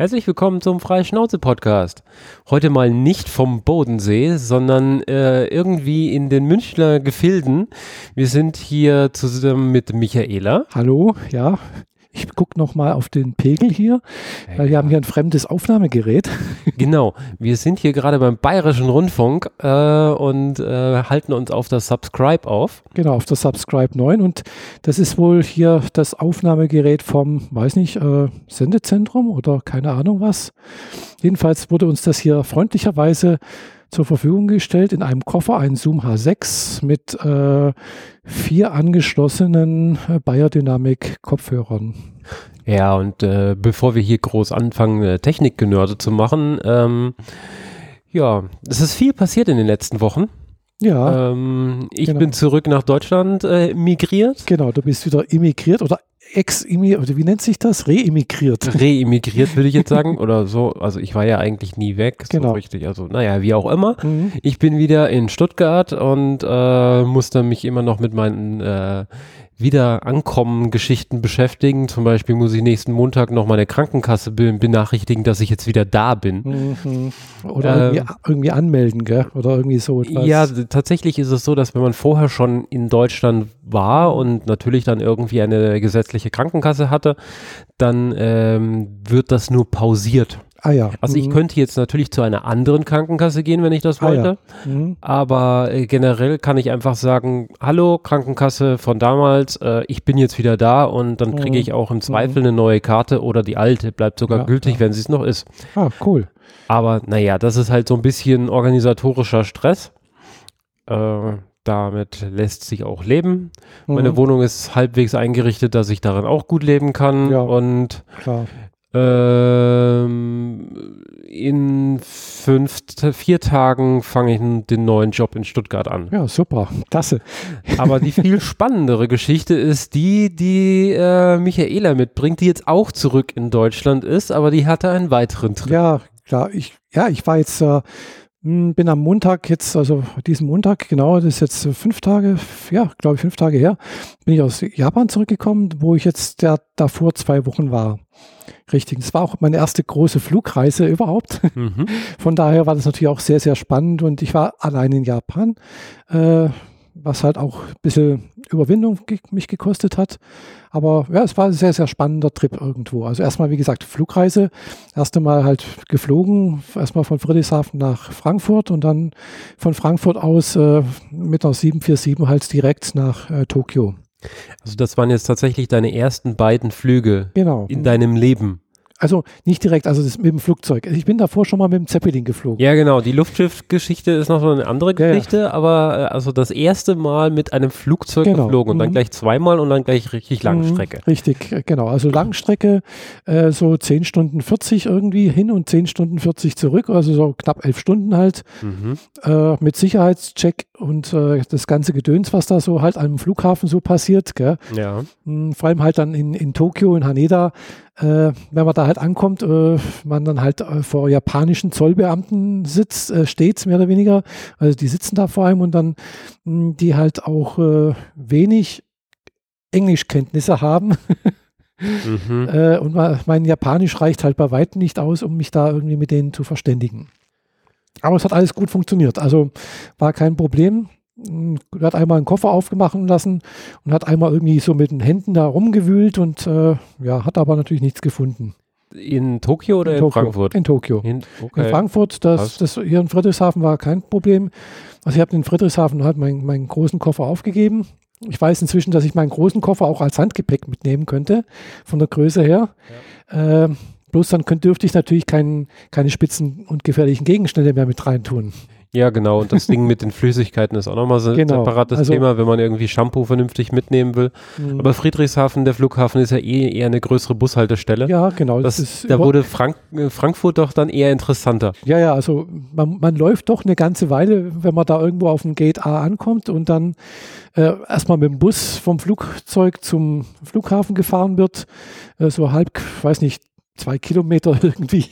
Herzlich willkommen zum Freischnauze-Podcast. Heute mal nicht vom Bodensee, sondern äh, irgendwie in den Münchner Gefilden. Wir sind hier zusammen mit Michaela. Hallo, ja. Ich gucke nochmal auf den Pegel hier, weil wir haben hier ein fremdes Aufnahmegerät. Genau, wir sind hier gerade beim Bayerischen Rundfunk äh, und äh, halten uns auf das Subscribe auf. Genau, auf das Subscribe 9 und das ist wohl hier das Aufnahmegerät vom, weiß nicht, äh, Sendezentrum oder keine Ahnung was. Jedenfalls wurde uns das hier freundlicherweise zur Verfügung gestellt in einem Koffer, ein Zoom H6 mit äh, vier angeschlossenen äh, Bayer Dynamic Kopfhörern. Ja, und äh, bevor wir hier groß anfangen, äh, Technikgenörde zu machen, ähm, ja, es ist viel passiert in den letzten Wochen. Ja. Ähm, ich genau. bin zurück nach Deutschland äh, migriert. Genau, du bist wieder immigriert oder ex oder wie nennt sich das? Reemigriert. Reemigriert würde ich jetzt sagen oder so. Also ich war ja eigentlich nie weg, genau. so richtig. Also naja, wie auch immer. Mhm. Ich bin wieder in Stuttgart und äh, musste mich immer noch mit meinen äh, wieder ankommen Geschichten beschäftigen. Zum Beispiel muss ich nächsten Montag noch meine Krankenkasse benachrichtigen, dass ich jetzt wieder da bin. Mhm. Oder ähm, irgendwie, irgendwie, anmelden, gell? Oder irgendwie so etwas. Ja, tatsächlich ist es so, dass wenn man vorher schon in Deutschland war und natürlich dann irgendwie eine gesetzliche Krankenkasse hatte, dann ähm, wird das nur pausiert. Ah ja. Also mhm. ich könnte jetzt natürlich zu einer anderen Krankenkasse gehen, wenn ich das wollte. Ah, ja. mhm. Aber äh, generell kann ich einfach sagen, hallo Krankenkasse von damals, äh, ich bin jetzt wieder da und dann kriege mhm. ich auch im Zweifel mhm. eine neue Karte oder die alte bleibt sogar ja, gültig, ja. wenn sie es noch ist. Ah, cool. Aber naja, das ist halt so ein bisschen organisatorischer Stress. Äh, damit lässt sich auch leben. Meine mhm. Wohnung ist halbwegs eingerichtet, dass ich darin auch gut leben kann. Ja, und klar. Ähm, in fünf, vier Tagen fange ich den neuen Job in Stuttgart an. Ja, super, klasse. Aber die viel spannendere Geschichte ist die, die äh, Michaela mitbringt, die jetzt auch zurück in Deutschland ist, aber die hatte einen weiteren Trip. Ja, klar. Ich, ja, ich war jetzt, äh, bin am Montag jetzt, also diesen Montag, genau, das ist jetzt fünf Tage, ja, glaube ich, fünf Tage her, bin ich aus Japan zurückgekommen, wo ich jetzt ja, davor zwei Wochen war. Richtig. Das war auch meine erste große Flugreise überhaupt. Mhm. Von daher war das natürlich auch sehr, sehr spannend und ich war allein in Japan, äh, was halt auch ein bisschen Überwindung mich gekostet hat. Aber ja, es war ein sehr, sehr spannender Trip irgendwo. Also erstmal, wie gesagt, Flugreise. Erst einmal halt geflogen, erstmal von Friedrichshafen nach Frankfurt und dann von Frankfurt aus äh, mit einer 747 halt direkt nach äh, Tokio. Also das waren jetzt tatsächlich deine ersten beiden Flüge genau. in deinem Leben. Also nicht direkt, also das mit dem Flugzeug. Ich bin davor schon mal mit dem Zeppelin geflogen. Ja, genau. Die Luftschiffgeschichte ist noch so eine andere Geschichte, ja, ja. aber äh, also das erste Mal mit einem Flugzeug genau. geflogen und dann mhm. gleich zweimal und dann gleich richtig Langstrecke. Mhm. Richtig, äh, genau. Also Langstrecke, äh, so 10 Stunden 40 irgendwie hin und 10 Stunden 40 zurück, also so knapp 11 Stunden halt. Mhm. Äh, mit Sicherheitscheck und äh, das ganze Gedöns, was da so halt am Flughafen so passiert. Gell? Ja. Mhm, vor allem halt dann in, in Tokio, in Haneda, äh, wenn man da halt ankommt, äh, man dann halt äh, vor japanischen Zollbeamten sitzt, äh, steht mehr oder weniger. Also die sitzen da vor allem und dann mh, hm, die halt auch äh, wenig Englischkenntnisse haben. mhm. und mein Japanisch reicht halt bei weitem nicht aus, um mich da irgendwie mit denen zu verständigen. Aber es hat alles gut funktioniert. Also war kein Problem hat einmal einen Koffer aufgemacht lassen und hat einmal irgendwie so mit den Händen da rumgewühlt und äh, ja, hat aber natürlich nichts gefunden. In Tokio oder in, in Tokio, Frankfurt? In Tokio. In, okay. in Frankfurt, das, das, hier in Friedrichshafen war kein Problem. Also ich habe in Friedrichshafen halt meinen, meinen großen Koffer aufgegeben. Ich weiß inzwischen, dass ich meinen großen Koffer auch als Handgepäck mitnehmen könnte, von der Größe her. Ja. Äh, bloß dann könnt, dürfte ich natürlich kein, keine spitzen und gefährlichen Gegenstände mehr mit reintun. Ja, genau. Und das Ding mit den Flüssigkeiten ist auch nochmal so ein genau. separates also, Thema, wenn man irgendwie Shampoo vernünftig mitnehmen will. Mhm. Aber Friedrichshafen, der Flughafen, ist ja eh eher eine größere Bushaltestelle. Ja, genau. Das, das da wurde Frank äh, Frankfurt doch dann eher interessanter. Ja, ja, also man, man läuft doch eine ganze Weile, wenn man da irgendwo auf dem Gate A ankommt und dann äh, erstmal mit dem Bus vom Flugzeug zum Flughafen gefahren wird, äh, so halb, weiß nicht, zwei Kilometer irgendwie.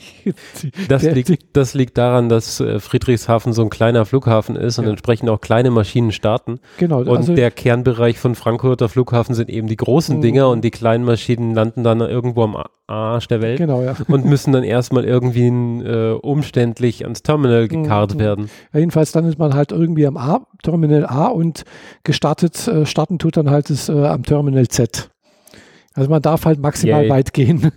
Das, liegt, das liegt daran, dass äh, Friedrichshafen so ein kleiner Flughafen ist und ja. entsprechend auch kleine Maschinen starten. Genau. Und also der Kernbereich von Frankfurter Flughafen sind eben die großen mhm. Dinger und die kleinen Maschinen landen dann irgendwo am Arsch der Welt genau, ja. und müssen dann erstmal irgendwie äh, umständlich ans Terminal gekarrt mhm. werden. Ja, jedenfalls dann ist man halt irgendwie am A, Terminal A und gestartet, äh, starten tut dann halt es äh, am Terminal Z. Also man darf halt maximal Yay. weit gehen.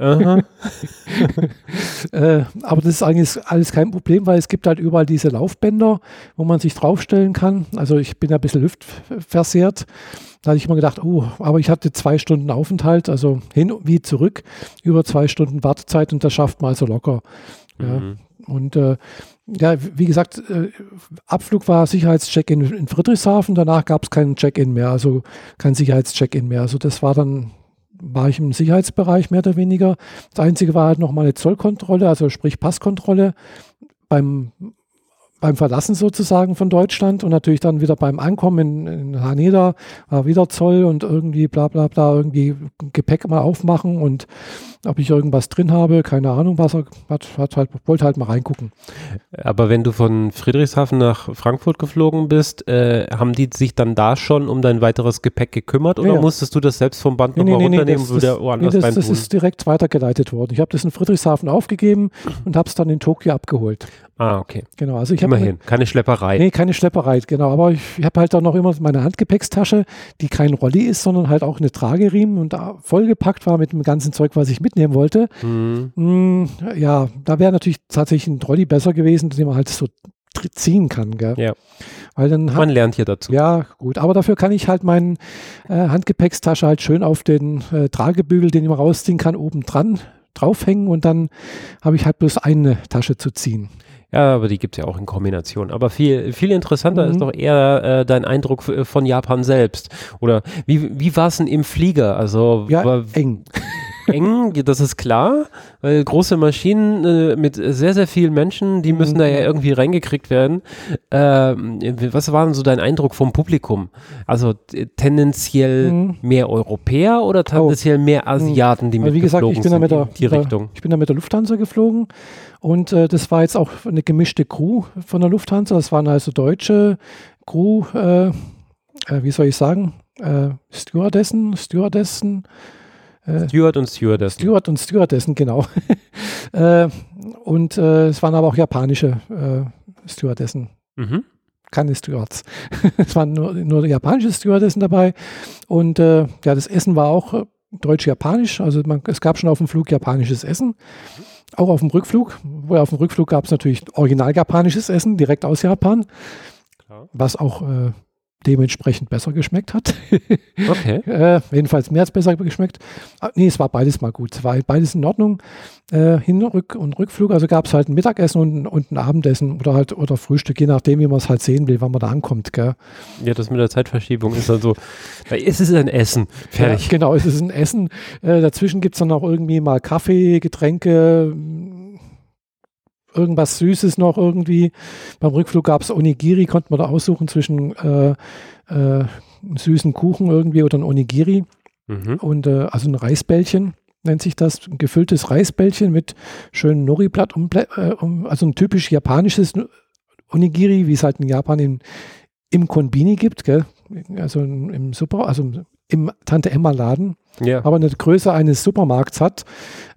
äh, aber das ist eigentlich alles kein Problem, weil es gibt halt überall diese Laufbänder, wo man sich draufstellen kann. Also ich bin ja ein bisschen lüftversehrt. Da hatte ich immer gedacht, oh, aber ich hatte zwei Stunden Aufenthalt, also hin wie zurück, über zwei Stunden Wartezeit und das schafft man also locker. Mhm. Ja. Und äh, ja, wie gesagt, äh, Abflug war Sicherheitscheck-in in Friedrichshafen, danach gab es keinen Check-in mehr, also kein Sicherheitscheck-in mehr. Also das war dann war ich im Sicherheitsbereich mehr oder weniger. Das Einzige war halt nochmal eine Zollkontrolle, also sprich Passkontrolle beim, beim Verlassen sozusagen von Deutschland und natürlich dann wieder beim Ankommen in, in Haneda war wieder Zoll und irgendwie bla bla bla, irgendwie Gepäck mal aufmachen und ob ich irgendwas drin habe, keine Ahnung, was er hat, hat halt, wollte halt mal reingucken. Aber wenn du von Friedrichshafen nach Frankfurt geflogen bist, äh, haben die sich dann da schon um dein weiteres Gepäck gekümmert oder ja, musstest du das selbst vom Band nee, nochmal nee, runternehmen nee, wieder woanders nee, das, das ist direkt weitergeleitet worden. Ich habe das in Friedrichshafen aufgegeben und habe es dann in Tokio abgeholt. Ah, okay. Genau, also ich Immerhin, keine Schlepperei. Nee, keine Schlepperei, genau. Aber ich, ich habe halt dann noch immer meine Handgepäckstasche, die kein Rolli ist, sondern halt auch eine Trageriemen und vollgepackt war mit dem ganzen Zeug, was ich mitnehmen wollte. Mhm. Mm, ja, da wäre natürlich tatsächlich ein Rolli besser gewesen, den man halt so ziehen kann. Gell? Ja. Weil dann man lernt hier dazu. Ja, gut. Aber dafür kann ich halt meine äh, Handgepäckstasche halt schön auf den äh, Tragebügel, den ich mal rausziehen kann, oben dran draufhängen und dann habe ich halt bloß eine Tasche zu ziehen. Ja, aber die gibt es ja auch in Kombination. Aber viel, viel interessanter mhm. ist doch eher äh, dein Eindruck von Japan selbst. Oder wie, wie war es denn im Flieger? Also ja, war, eng eng, das ist klar, weil große Maschinen äh, mit sehr, sehr vielen Menschen, die müssen mhm. da ja irgendwie reingekriegt werden. Ähm, was war denn so dein Eindruck vom Publikum? Also tendenziell mhm. mehr Europäer oder oh. tendenziell mehr Asiaten, die mit Wie gesagt, ich bin da mit der, die Richtung? Ich bin da mit der Lufthansa geflogen und äh, das war jetzt auch eine gemischte Crew von der Lufthansa. Das waren also deutsche Crew, äh, äh, wie soll ich sagen, äh, Stewardessen, Stewardessen, äh, Steward und Stewardessen. Steward und Stewardessen, genau. äh, und äh, es waren aber auch japanische äh, Stewardessen. Mhm. Keine Stewards. es waren nur, nur japanische Stewardessen dabei. Und äh, ja, das Essen war auch äh, deutsch-japanisch. Also man, es gab schon auf dem Flug japanisches Essen. Auch auf dem Rückflug. Wo auf dem Rückflug gab es natürlich original japanisches Essen, direkt aus Japan. Klar. Was auch äh, dementsprechend besser geschmeckt hat. Okay. äh, jedenfalls mehr als besser geschmeckt. Ah, nee, es war beides mal gut. Es war beides in Ordnung. Äh, Hin-, Rück- und Rückflug. Also gab es halt ein Mittagessen und, und, ein Abendessen oder halt oder Frühstück, je nachdem, wie man es halt sehen will, wann man da ankommt. Gell? Ja, das mit der Zeitverschiebung ist also, es ist ein Essen. Fertig. Ja, genau, es ist ein Essen. Äh, dazwischen gibt es dann auch irgendwie mal Kaffee, Getränke, irgendwas Süßes noch irgendwie. Beim Rückflug gab es Onigiri, konnte man da aussuchen zwischen äh, äh, süßen Kuchen irgendwie oder ein Onigiri. Mhm. Und äh, also ein Reisbällchen nennt sich das, ein gefülltes Reisbällchen mit schönem Nori-Blatt, um, äh, um, also ein typisch japanisches Onigiri, wie es halt in Japan in, im Konbini gibt, gell? also im Super, also im Tante Emma Laden, ja. aber eine Größe eines Supermarkts hat.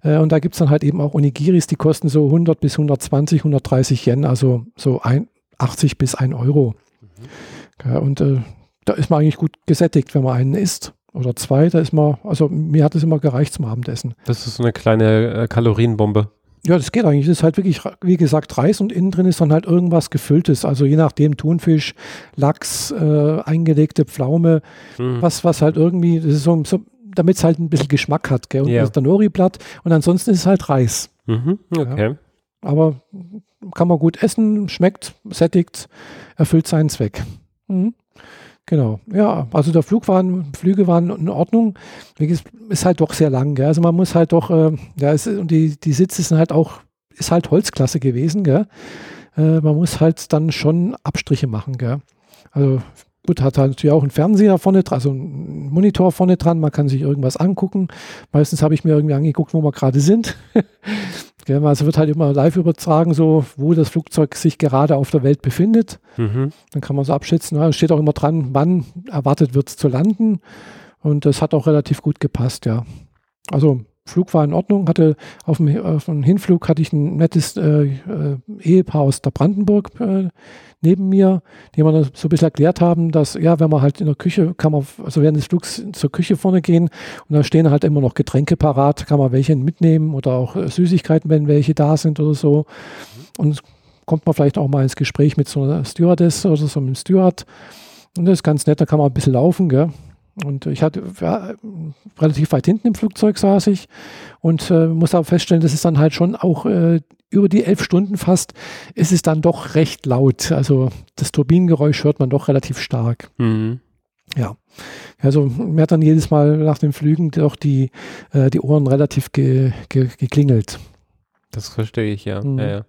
Äh, und da gibt es dann halt eben auch Onigiris, die kosten so 100 bis 120, 130 Yen, also so ein, 80 bis 1 Euro. Mhm. Ja, und äh, da ist man eigentlich gut gesättigt, wenn man einen isst. Oder zwei, da ist man, also mir hat es immer gereicht zum Abendessen. Das ist so eine kleine äh, Kalorienbombe. Ja, das geht eigentlich. Das ist halt wirklich, wie gesagt, Reis und innen drin ist dann halt irgendwas Gefülltes. Also je nachdem Thunfisch, Lachs, äh, eingelegte Pflaume, mhm. was, was halt irgendwie, das ist so, so damit es halt ein bisschen Geschmack hat. Gell? Und yeah. das Nori-Blatt und ansonsten ist es halt Reis. Mhm. Okay. Ja. Aber kann man gut essen, schmeckt, sättigt, erfüllt seinen Zweck. Mhm. Genau, ja, also der Flug waren, Flüge waren in Ordnung. Ist halt doch sehr lang, gell? Also man muss halt doch, äh, ja, ist, und die, die Sitze sind halt auch, ist halt Holzklasse gewesen, gell? Äh, man muss halt dann schon Abstriche machen, gell? Also gut, hat halt natürlich auch einen Fernseher vorne dran, also einen Monitor vorne dran, man kann sich irgendwas angucken. Meistens habe ich mir irgendwie angeguckt, wo wir gerade sind. also wird halt immer live übertragen, so wo das Flugzeug sich gerade auf der Welt befindet. Mhm. Dann kann man so abschätzen. Ja, steht auch immer dran, wann erwartet wird zu landen. Und das hat auch relativ gut gepasst, ja. Also Flug war in Ordnung, hatte auf dem, auf dem Hinflug hatte ich ein nettes äh, äh, Ehepaar aus der Brandenburg äh, neben mir, die mir so ein bisschen erklärt haben, dass ja, wenn man halt in der Küche kann man, also während des Flugs zur Küche vorne gehen und da stehen halt immer noch Getränke parat, kann man welche mitnehmen oder auch äh, Süßigkeiten, wenn welche da sind oder so. Und kommt man vielleicht auch mal ins Gespräch mit so einer Stewardess oder so einem Steward. Und das ist ganz nett, da kann man ein bisschen laufen, gell? Und ich hatte ja, relativ weit hinten im Flugzeug saß ich und äh, muss aber feststellen, dass es dann halt schon auch äh, über die elf Stunden fast ist es dann doch recht laut. Also das Turbinengeräusch hört man doch relativ stark. Mhm. Ja, also mir hat dann jedes Mal nach den Flügen doch die, äh, die Ohren relativ ge, ge, geklingelt. Das verstehe ich, ja. Mhm. ja, ja.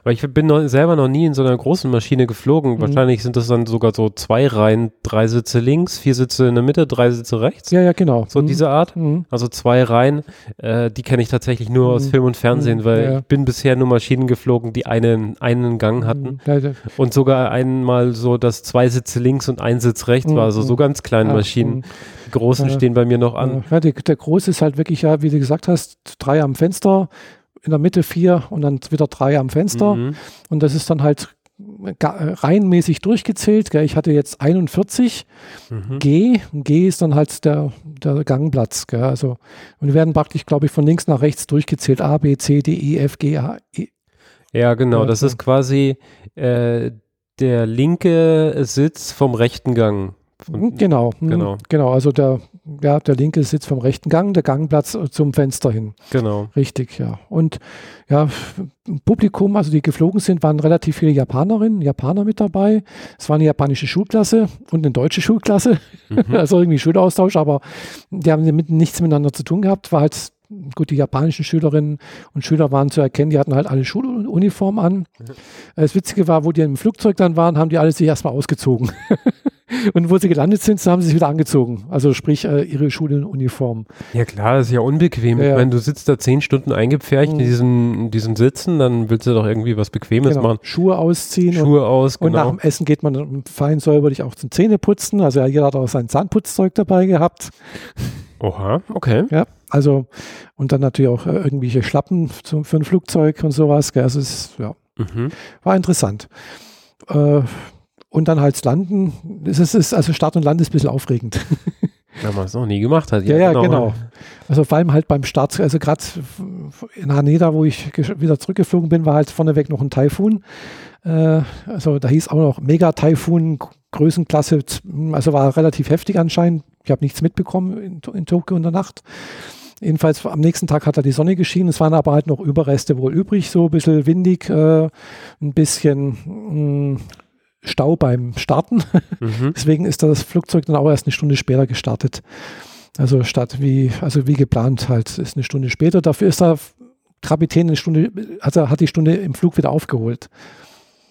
Aber ich bin noch, selber noch nie in so einer großen Maschine geflogen. Mhm. Wahrscheinlich sind das dann sogar so zwei Reihen, drei Sitze links, vier Sitze in der Mitte, drei Sitze rechts. Ja, ja, genau. So mhm. diese Art. Mhm. Also zwei Reihen, äh, die kenne ich tatsächlich nur aus mhm. Film und Fernsehen, mhm. weil ja, ich bin bisher nur Maschinen geflogen, die einen, einen Gang hatten. und sogar einmal so, dass zwei Sitze links und ein Sitz rechts war. Also so ganz kleine Maschinen. Die großen stehen bei mir noch an. Ja, der, der große ist halt wirklich, ja, wie du gesagt hast, drei am Fenster in der Mitte vier und dann wieder drei am Fenster. Mhm. Und das ist dann halt reihenmäßig durchgezählt. Gell. Ich hatte jetzt 41 mhm. G. G ist dann halt der, der Gangplatz. Gell. Also, und die werden praktisch, glaube ich, von links nach rechts durchgezählt. A, B, C, D, E, F, G, A, E. Ja, genau. Das ist quasi äh, der linke Sitz vom rechten Gang. Von, genau, hm, genau. Genau, also der, ja, der linke sitzt vom rechten Gang, der Gangplatz zum Fenster hin. Genau. Richtig, ja. Und ja, Publikum, also die geflogen sind, waren relativ viele Japanerinnen, Japaner mit dabei. Es war eine japanische Schulklasse und eine deutsche Schulklasse. Mhm. also irgendwie Schulaustausch, aber die haben mit, nichts miteinander zu tun gehabt. War halt gut, die japanischen Schülerinnen und Schüler waren zu erkennen, die hatten halt alle Schuluniform an. Mhm. Das Witzige war, wo die im Flugzeug dann waren, haben die alle sich erstmal ausgezogen. Und wo sie gelandet sind, haben sie sich wieder angezogen. Also sprich äh, ihre Schulenuniform. Ja klar, das ist ja unbequem. Ja, ja. Ich meine, du sitzt da zehn Stunden eingepfercht mhm. in, diesem, in diesem Sitzen, dann willst du doch irgendwie was Bequemes genau. machen. Schuhe ausziehen. Schuhe und, aus, genau. Und nach dem Essen geht man fein säuberlich auch zum Zähneputzen. Also ja, jeder hat auch sein Zahnputzzeug dabei gehabt. Oha, okay. Ja, also und dann natürlich auch äh, irgendwelche Schlappen zum, für ein Flugzeug und sowas. Gell? Also es ja, mhm. war interessant. Äh, und dann halt landen. Es ist, also Start und Land ist ein bisschen aufregend. Wenn man es noch nie gemacht hat. Ja, ja, genau. genau. Also vor allem halt beim Start, also gerade in Haneda, wo ich wieder zurückgeflogen bin, war halt vorneweg noch ein Taifun. Äh, also da hieß auch noch Mega-Taifun, Größenklasse, also war relativ heftig anscheinend. Ich habe nichts mitbekommen in, in Tokio in der Nacht. Jedenfalls am nächsten Tag hat da die Sonne geschienen. Es waren aber halt noch Überreste wohl übrig, so ein bisschen windig, äh, ein bisschen mh, Stau beim Starten. Mhm. Deswegen ist das Flugzeug dann auch erst eine Stunde später gestartet. Also statt wie, also wie geplant halt, ist eine Stunde später. Dafür ist der Kapitän eine Stunde, also hat die Stunde im Flug wieder aufgeholt.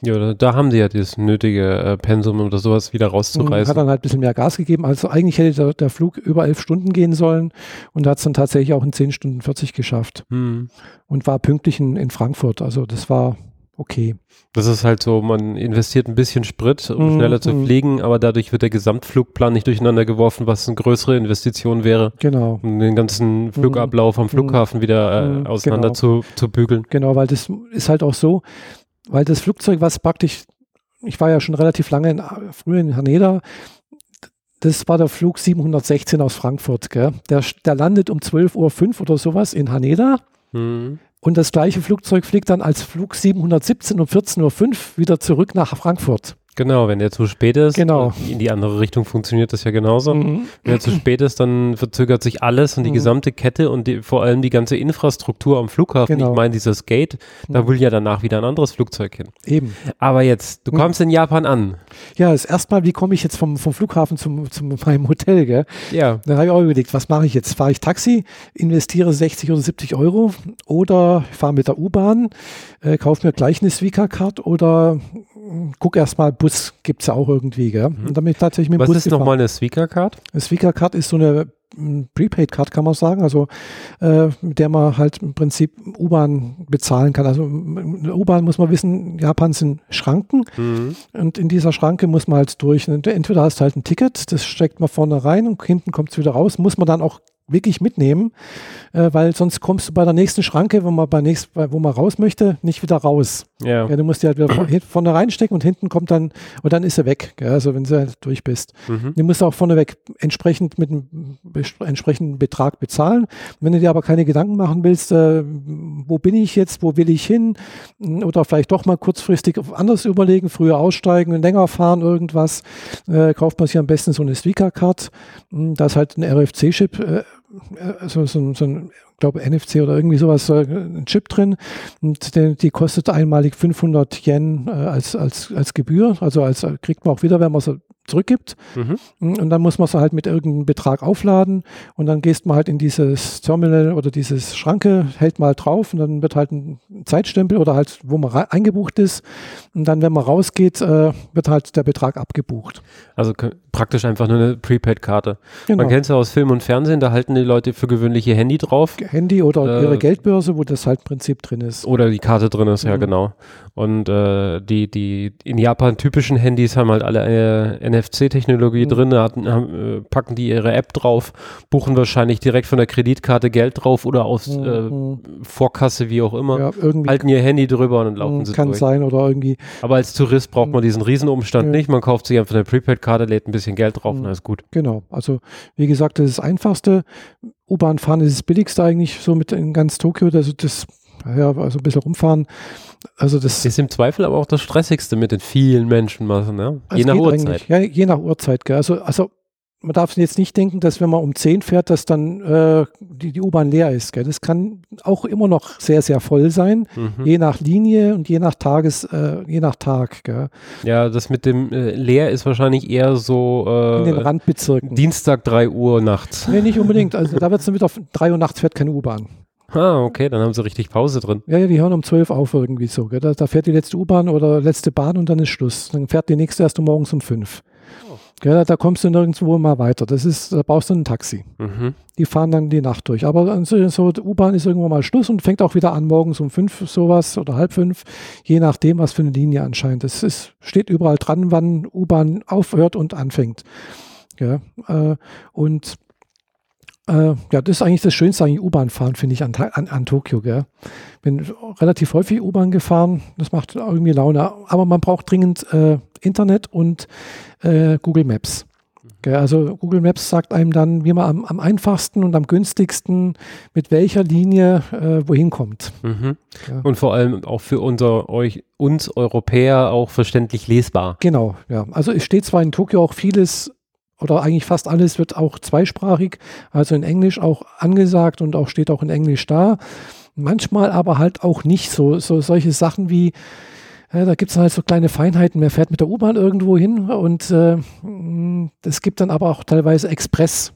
Ja, da, da haben sie ja das nötige äh, Pensum, um das sowas wieder rauszureißen. Hat dann halt ein bisschen mehr Gas gegeben. Also eigentlich hätte der, der Flug über elf Stunden gehen sollen und hat es dann tatsächlich auch in zehn Stunden 40 geschafft. Hm. Und war pünktlich in, in Frankfurt. Also das war okay. Das ist halt so, man investiert ein bisschen Sprit, um mm, schneller zu mm. fliegen, aber dadurch wird der Gesamtflugplan nicht durcheinander geworfen, was eine größere Investition wäre. Genau. Um den ganzen mhm. Flugablauf am mm. Flughafen wieder äh, mhm. auseinander genau. zu, zu bügeln. Genau, weil das ist halt auch so, weil das Flugzeug, was praktisch, ich war ja schon relativ lange in, früher in Haneda, das war der Flug 716 aus Frankfurt. Gell? Der, der landet um 12.05 Uhr oder sowas in Haneda. Und das gleiche Flugzeug fliegt dann als Flug 717 um 14.05 Uhr wieder zurück nach Frankfurt. Genau, wenn der zu spät ist, genau. in die andere Richtung funktioniert das ja genauso. Mhm. Wenn er zu spät ist, dann verzögert sich alles und die mhm. gesamte Kette und die, vor allem die ganze Infrastruktur am Flughafen. Genau. Ich meine, dieses Gate, da mhm. will ja danach wieder ein anderes Flugzeug hin. Eben. Aber jetzt, du mhm. kommst in Japan an. Ja, das erste Mal, wie komme ich jetzt vom, vom Flughafen zum, zum meinem Hotel, gell? Ja. Da habe ich auch überlegt, was mache ich jetzt? Fahre ich Taxi, investiere 60 oder 70 Euro oder fahre mit der U-Bahn, äh, kaufe mir gleich eine Swika-Card oder guck erstmal, Bus gibt es ja auch irgendwie, gell? Mhm. Und damit tatsächlich mit Was Bus ist nochmal eine Speaker-Card? Eine Speaker-Card ist so eine Prepaid-Card, kann man sagen, also äh, mit der man halt im Prinzip U-Bahn bezahlen kann. Also U-Bahn muss man wissen, Japan sind Schranken mhm. und in dieser Schranke muss man halt durch. Entweder hast du halt ein Ticket, das steckt man vorne rein und hinten kommt es wieder raus, muss man dann auch wirklich mitnehmen, äh, weil sonst kommst du bei der nächsten Schranke, wo man bei nächst, wo man raus möchte, nicht wieder raus. Ja. ja du musst die halt wieder vorne reinstecken und hinten kommt dann, und dann ist er weg, gell, also wenn du halt durch bist. Mhm. Du musst auch vorneweg entsprechend mit einem entsprechenden Betrag bezahlen. Wenn du dir aber keine Gedanken machen willst, äh, wo bin ich jetzt, wo will ich hin, oder vielleicht doch mal kurzfristig anders überlegen, früher aussteigen, länger fahren, irgendwas, äh, kauft man sich am besten so eine Swika-Card. Da ist halt ein RFC-Chip äh, also so, so ein, glaube NFC oder irgendwie sowas, ein Chip drin. Und die, die kostet einmalig 500 Yen äh, als, als, als Gebühr, also als kriegt man auch wieder, wenn man sie zurückgibt. Mhm. Und dann muss man es halt mit irgendeinem Betrag aufladen und dann gehst man halt in dieses Terminal oder dieses Schranke, hält mal drauf und dann wird halt ein Zeitstempel oder halt, wo man eingebucht ist. Und dann, wenn man rausgeht, äh, wird halt der Betrag abgebucht. Also praktisch einfach nur eine Prepaid-Karte. Genau. Man kennt es ja aus Film und Fernsehen, da halten die Leute für gewöhnliche Handy drauf. Handy oder äh, ihre Geldbörse, wo das halt im Prinzip drin ist. Oder die Karte drin ist, mhm. ja genau. Und äh, die, die in Japan typischen Handys haben halt alle äh, NFC-Technologie mhm. drin, hatten, haben, äh, packen die ihre App drauf, buchen wahrscheinlich direkt von der Kreditkarte Geld drauf oder aus mhm. äh, Vorkasse, wie auch immer, ja, halten ihr Handy drüber und dann laufen mhm, sie kann durch. Kann sein oder irgendwie. Aber als Tourist braucht man mhm. diesen Riesenumstand ja. nicht, man kauft sich einfach eine Prepaid-Karte, lädt ein bisschen Geld drauf und alles gut. Genau, also wie gesagt, das ist das Einfachste. U-Bahn fahren ist das Billigste eigentlich so mit in ganz Tokio, also das ja, also ein bisschen rumfahren. Also das ist im Zweifel aber auch das Stressigste mit den vielen Menschenmassen, ja? Je nach Uhrzeit. Ja, je nach Uhrzeit, gell? Also, also man darf jetzt nicht denken, dass wenn man um 10 fährt, dass dann äh, die, die U-Bahn leer ist. Gell? Das kann auch immer noch sehr, sehr voll sein, mhm. je nach Linie und je nach Tages, äh, je nach Tag. Gell? Ja, das mit dem äh, leer ist wahrscheinlich eher so äh, in den Randbezirken. Dienstag 3 Uhr nachts. Nee, nicht unbedingt. Also da wird es dann wieder 3 Uhr nachts fährt keine U-Bahn. Ah, okay, dann haben sie richtig Pause drin. Ja, ja, die hören um 12 auf irgendwie so. Da, da fährt die letzte U-Bahn oder letzte Bahn und dann ist Schluss. Dann fährt die nächste erst um morgens um 5. Oh. Gell? Da kommst du nirgendwo mal weiter. Das ist, da brauchst du ein Taxi. Mhm. Die fahren dann die Nacht durch. Aber so, so U-Bahn ist irgendwann mal Schluss und fängt auch wieder an morgens um 5 sowas oder halb fünf, je nachdem, was für eine Linie anscheinend. Es ist, steht überall dran, wann U-Bahn aufhört und anfängt. Ja, äh, und äh, ja, das ist eigentlich das Schönste, eigentlich U-Bahn fahren, finde ich, an, an, an Tokio. Gell? Bin relativ häufig U-Bahn gefahren, das macht irgendwie Laune. Aber man braucht dringend äh, Internet und äh, Google Maps. Gell? Also Google Maps sagt einem dann, wie man am, am einfachsten und am günstigsten mit welcher Linie äh, wohin kommt. Mhm. Ja. Und vor allem auch für unser, euch, uns Europäer auch verständlich lesbar. Genau, ja. Also es steht zwar in Tokio auch vieles oder eigentlich fast alles wird auch zweisprachig, also in Englisch auch angesagt und auch steht auch in Englisch da. Manchmal aber halt auch nicht so, so solche Sachen wie, ja, da gibt es halt so kleine Feinheiten, wer fährt mit der U-Bahn irgendwo hin und äh, es gibt dann aber auch teilweise Express.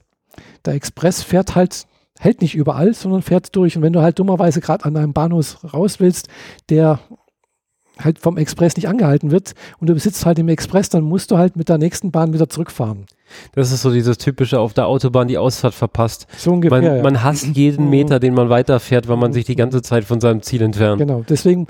Der Express fährt halt, hält nicht überall, sondern fährt durch und wenn du halt dummerweise gerade an einem Bahnhof raus willst, der halt vom Express nicht angehalten wird und du sitzt halt im Express, dann musst du halt mit der nächsten Bahn wieder zurückfahren. Das ist so dieses typische auf der Autobahn die Ausfahrt verpasst. So ungefähr. Man, ja. man hasst jeden mhm. Meter, den man weiterfährt, weil man sich die ganze Zeit von seinem Ziel entfernt. Genau, deswegen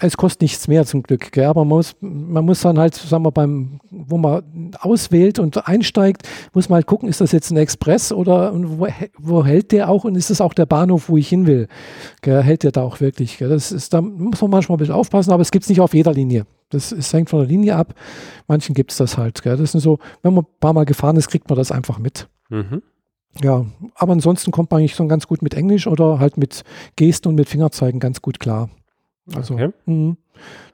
es kostet nichts mehr zum Glück, gell? aber man muss, man muss dann halt, sagen wir, beim, wo man auswählt und einsteigt, muss man halt gucken, ist das jetzt ein Express oder wo, wo hält der auch und ist das auch der Bahnhof, wo ich hin will? Gell? Hält der da auch wirklich? Gell? Das ist, da muss man manchmal ein bisschen aufpassen, aber es gibt es nicht auf jeder Linie. Das ist, hängt von der Linie ab. Manchen gibt es das halt. Gell? Das ist so, wenn man ein paar Mal gefahren ist, kriegt man das einfach mit. Mhm. Ja, aber ansonsten kommt man eigentlich schon ganz gut mit Englisch oder halt mit Gesten und mit Fingerzeigen ganz gut klar. Also, okay. mh,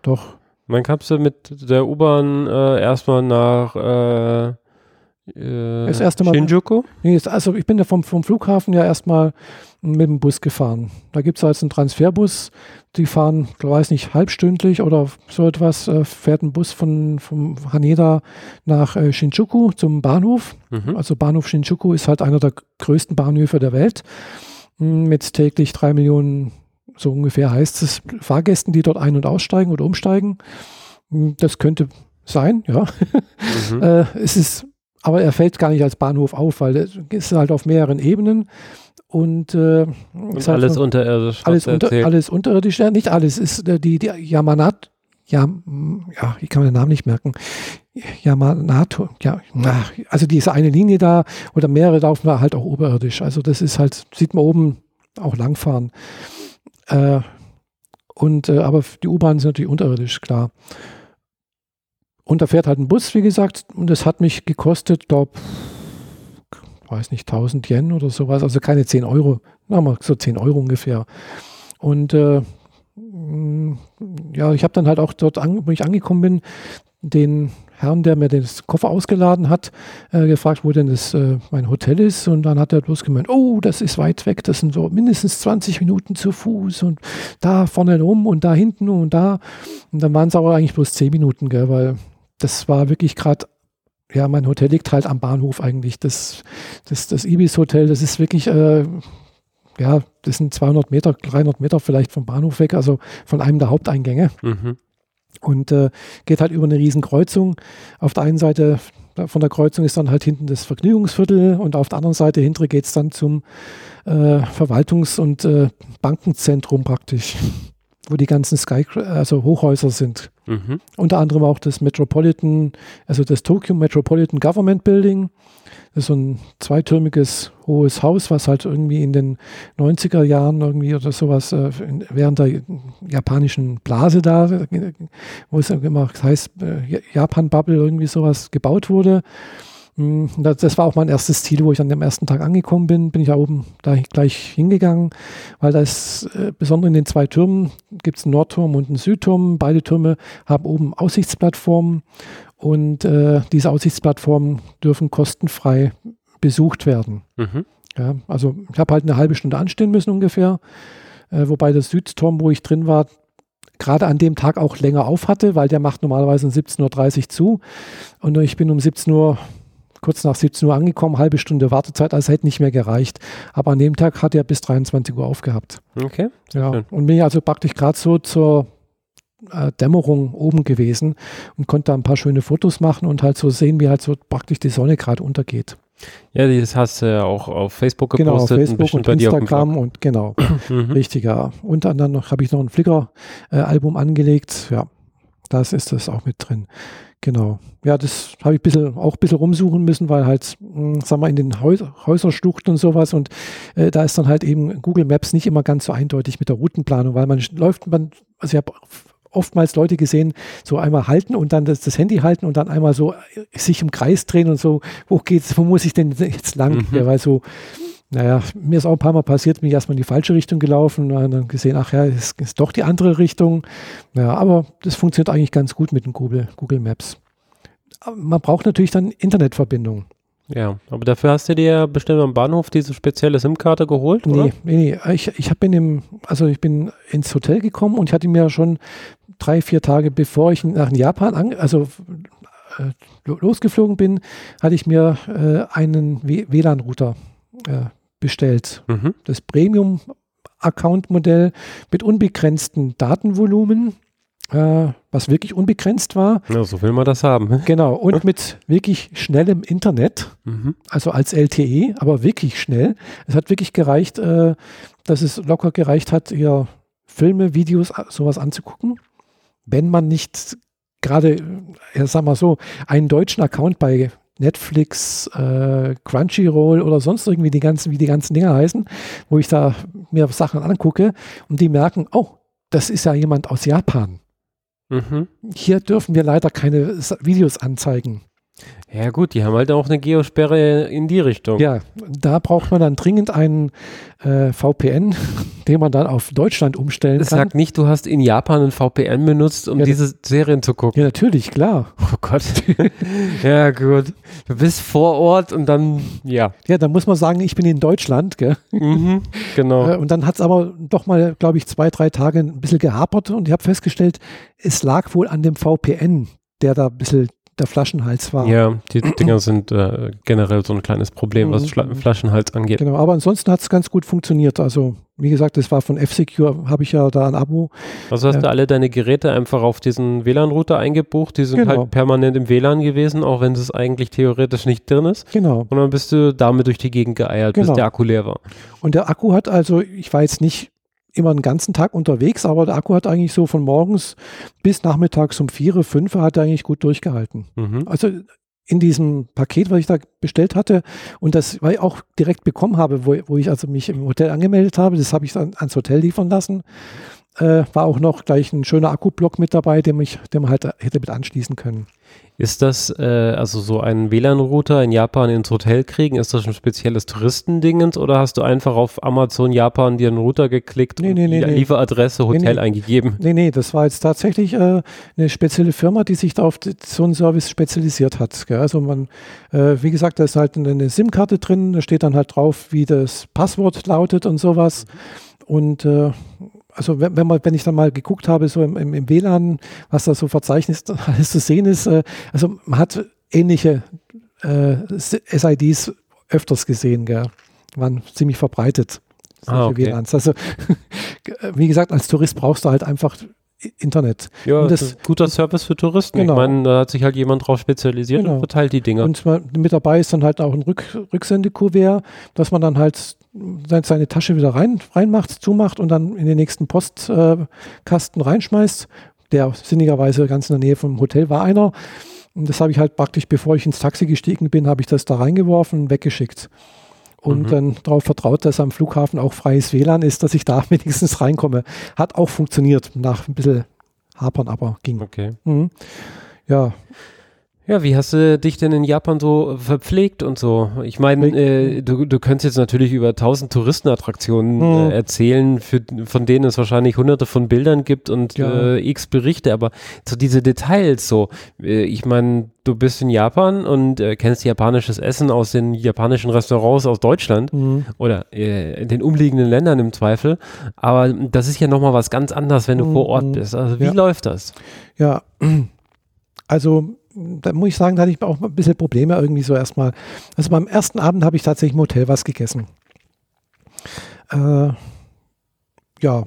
doch. Man kamst du mit der U-Bahn äh, erstmal nach äh, äh, das erste Mal, Shinjuku? Nee, also ich bin ja vom, vom Flughafen ja erstmal mit dem Bus gefahren. Da gibt es also einen Transferbus, die fahren, ich weiß nicht, halbstündlich oder so etwas, äh, fährt ein Bus von, von Haneda nach äh, Shinjuku zum Bahnhof. Mhm. Also Bahnhof Shinjuku ist halt einer der größten Bahnhöfe der Welt mit täglich drei Millionen so ungefähr heißt es, Fahrgästen, die dort ein- und aussteigen oder umsteigen. Hm, das könnte sein, ja. Mhm. äh, es ist, aber er fällt gar nicht als Bahnhof auf, weil es ist halt auf mehreren Ebenen. Und, äh, und alles halt, unterirdisch. Alles, unter, alles unterirdisch, ja, nicht alles. Ist äh, die, die Yamanat, ja, ja, ich kann mir den Namen nicht merken. Yamanato, ja, also diese eine Linie da oder mehrere laufen halt auch oberirdisch. Also das ist halt, sieht man oben auch langfahren. Äh, und, äh, aber die U-Bahnen sind natürlich unterirdisch, klar. Und da fährt halt ein Bus, wie gesagt, und das hat mich gekostet, glaube weiß nicht, 1000 Yen oder sowas, also keine 10 Euro, na so 10 Euro ungefähr. Und äh, ja, ich habe dann halt auch dort, an, wo ich angekommen bin, den Herrn, der mir den Koffer ausgeladen hat, äh, gefragt, wo denn das äh, mein Hotel ist. Und dann hat er bloß gemeint, oh, das ist weit weg, das sind so mindestens 20 Minuten zu Fuß und da vorne rum und da hinten und da. Und dann waren es aber eigentlich bloß 10 Minuten, gell, weil das war wirklich gerade, ja, mein Hotel liegt halt am Bahnhof eigentlich. Das, das, das Ibis Hotel, das ist wirklich, äh, ja, das sind 200 Meter, 300 Meter vielleicht vom Bahnhof weg, also von einem der Haupteingänge. Mhm. Und äh, geht halt über eine riesen Kreuzung. Auf der einen Seite von der Kreuzung ist dann halt hinten das Vergnügungsviertel und auf der anderen Seite hintere geht es dann zum äh, Verwaltungs- und äh, Bankenzentrum praktisch, wo die ganzen Sky, also Hochhäuser sind. Mhm. Unter anderem auch das Metropolitan, also das Tokyo Metropolitan Government Building. Das ist so ein zweitürmiges hohes Haus, was halt irgendwie in den 90er Jahren irgendwie oder sowas äh, während der japanischen Blase da, wo es immer heißt äh, Japan Bubble irgendwie sowas gebaut wurde. Hm, das war auch mein erstes Ziel, wo ich an dem ersten Tag angekommen bin. Bin ich da oben da gleich hingegangen, weil da ist, äh, besonders in den zwei Türmen, gibt es einen Nordturm und einen Südturm. Beide Türme haben oben Aussichtsplattformen und äh, diese Aussichtsplattformen dürfen kostenfrei besucht werden. Mhm. Ja, also ich habe halt eine halbe Stunde anstehen müssen ungefähr, äh, wobei der Südturm, wo ich drin war, gerade an dem Tag auch länger auf hatte, weil der macht normalerweise um 17.30 Uhr zu. Und ich bin um 17 Uhr kurz nach 17 Uhr angekommen, halbe Stunde Wartezeit, also hätte nicht mehr gereicht. Aber an dem Tag hat er bis 23 Uhr aufgehabt. Okay. Ja, schön. und bin also praktisch gerade so zur äh, Dämmerung oben gewesen und konnte da ein paar schöne Fotos machen und halt so sehen, wie halt so praktisch die Sonne gerade untergeht. Ja, das hast du ja auch auf Facebook gepostet. Genau, auf Facebook und, und Instagram und genau, richtig, ja. Unter anderem habe ich noch ein Flickr-Album äh, angelegt, ja, das ist das auch mit drin. Genau. Ja, das habe ich bisschen, auch ein bisschen rumsuchen müssen, weil halt, mh, hm, sagen wir, in den Häus Häuserstuchten und sowas und äh, da ist dann halt eben Google Maps nicht immer ganz so eindeutig mit der Routenplanung, weil man läuft, man, also ich habe oftmals Leute gesehen, so einmal halten und dann das, das, Handy halten und dann einmal so äh, sich im Kreis drehen und so, wo geht's, wo muss ich denn jetzt lang? Mhm. Ja, weil so, naja, mir ist auch ein paar Mal passiert, bin ich erstmal in die falsche Richtung gelaufen und dann gesehen, ach ja, es ist doch die andere Richtung. Ja, aber das funktioniert eigentlich ganz gut mit den Google, Google Maps. Aber man braucht natürlich dann Internetverbindung. Ja, aber dafür hast du dir bestimmt am Bahnhof diese spezielle SIM-Karte geholt, nee, oder? Nee, nee, ich, ich bin im, also ich bin ins Hotel gekommen und ich hatte mir schon drei, vier Tage bevor ich nach Japan, an, also äh, losgeflogen bin, hatte ich mir äh, einen WLAN-Router äh, bestellt. Mhm. Das Premium-Account-Modell mit unbegrenztem Datenvolumen, äh, was wirklich unbegrenzt war. Ja, so will man das haben. Genau, und mit wirklich schnellem Internet, mhm. also als LTE, aber wirklich schnell. Es hat wirklich gereicht, äh, dass es locker gereicht hat, hier Filme, Videos, sowas anzugucken. Wenn man nicht gerade, ja, sag mal so, einen deutschen Account bei Netflix, äh, Crunchyroll oder sonst irgendwie die ganzen, wie die ganzen Dinger heißen, wo ich da mir Sachen angucke und die merken, oh, das ist ja jemand aus Japan. Mhm. Hier dürfen wir leider keine Videos anzeigen. Ja gut, die haben halt auch eine Geosperre in die Richtung. Ja, da braucht man dann dringend einen äh, VPN, den man dann auf Deutschland umstellen das kann. Sag nicht, du hast in Japan ein VPN benutzt, um ja, diese Serien zu gucken. Ja, natürlich, klar. Oh Gott. ja, gut. Du bist vor Ort und dann, ja. Ja, dann muss man sagen, ich bin in Deutschland, gell? Mhm, genau. Äh, und dann hat es aber doch mal, glaube ich, zwei, drei Tage ein bisschen gehapert und ich habe festgestellt, es lag wohl an dem VPN, der da ein bisschen der Flaschenhals war. Ja, die Dinger sind äh, generell so ein kleines Problem, was Schla mhm. Flaschenhals angeht. Genau, aber ansonsten hat es ganz gut funktioniert. Also wie gesagt, das war von F-Secure, habe ich ja da ein Abo. Also hast äh, du alle deine Geräte einfach auf diesen WLAN-Router eingebucht, die sind genau. halt permanent im WLAN gewesen, auch wenn es eigentlich theoretisch nicht drin ist. Genau. Und dann bist du damit durch die Gegend geeiert, genau. bis der Akku leer war. Und der Akku hat also, ich war jetzt nicht immer den ganzen Tag unterwegs, aber der Akku hat eigentlich so von morgens bis nachmittags um vier, fünf hat er eigentlich gut durchgehalten. Mhm. Also in diesem Paket, was ich da bestellt hatte und das, weil ich auch direkt bekommen habe, wo, wo ich also mich im Hotel angemeldet habe, das habe ich dann ans Hotel liefern lassen, äh, war auch noch gleich ein schöner Akkublock mit dabei, den, ich, den man halt hätte mit anschließen können. Ist das, äh, also so ein WLAN-Router in Japan ins Hotel kriegen, ist das ein spezielles Touristendingens oder hast du einfach auf Amazon Japan dir einen Router geklickt nee, nee, und nee, die Lieferadresse Hotel eingegeben? Nee, nee, das war jetzt tatsächlich äh, eine spezielle Firma, die sich da auf so einen Service spezialisiert hat. Gell? Also man, äh, wie gesagt, da ist halt eine SIM-Karte drin, da steht dann halt drauf, wie das Passwort lautet und sowas. Mhm. Und äh, also wenn, wenn, man, wenn ich dann mal geguckt habe, so im, im, im WLAN, was da so verzeichnet alles zu sehen ist, äh, also man hat ähnliche äh, SIDs öfters gesehen, gell? waren ziemlich verbreitet. Ah, okay. WLANs. Also wie gesagt, als Tourist brauchst du halt einfach Internet. Ja, das, das guter Service für Touristen. Genau. Ich meine, da hat sich halt jemand drauf spezialisiert genau. und verteilt die Dinger. Und mit dabei ist dann halt auch ein Rück Rücksendekuvert, dass man dann halt seine Tasche wieder rein, reinmacht, zumacht und dann in den nächsten Postkasten reinschmeißt. Der sinnigerweise ganz in der Nähe vom Hotel war einer. Und das habe ich halt praktisch, bevor ich ins Taxi gestiegen bin, habe ich das da reingeworfen und weggeschickt und mhm. dann darauf vertraut, dass am Flughafen auch freies WLAN ist, dass ich da wenigstens reinkomme. Hat auch funktioniert, nach ein bisschen hapern, aber ging. Okay. Mhm. Ja. Ja, wie hast du dich denn in Japan so verpflegt und so? Ich meine, äh, du, du könntest jetzt natürlich über tausend Touristenattraktionen äh, erzählen, für, von denen es wahrscheinlich hunderte von Bildern gibt und ja. äh, x Berichte, aber so diese Details so, äh, ich meine, du bist in Japan und äh, kennst japanisches Essen aus den japanischen Restaurants aus Deutschland mhm. oder äh, in den umliegenden Ländern im Zweifel, aber das ist ja nochmal was ganz anderes, wenn du mhm. vor Ort bist. Also wie ja. läuft das? Ja, also da muss ich sagen, da hatte ich auch ein bisschen Probleme irgendwie so erstmal. Also beim ersten Abend habe ich tatsächlich im Hotel was gegessen. Äh, ja,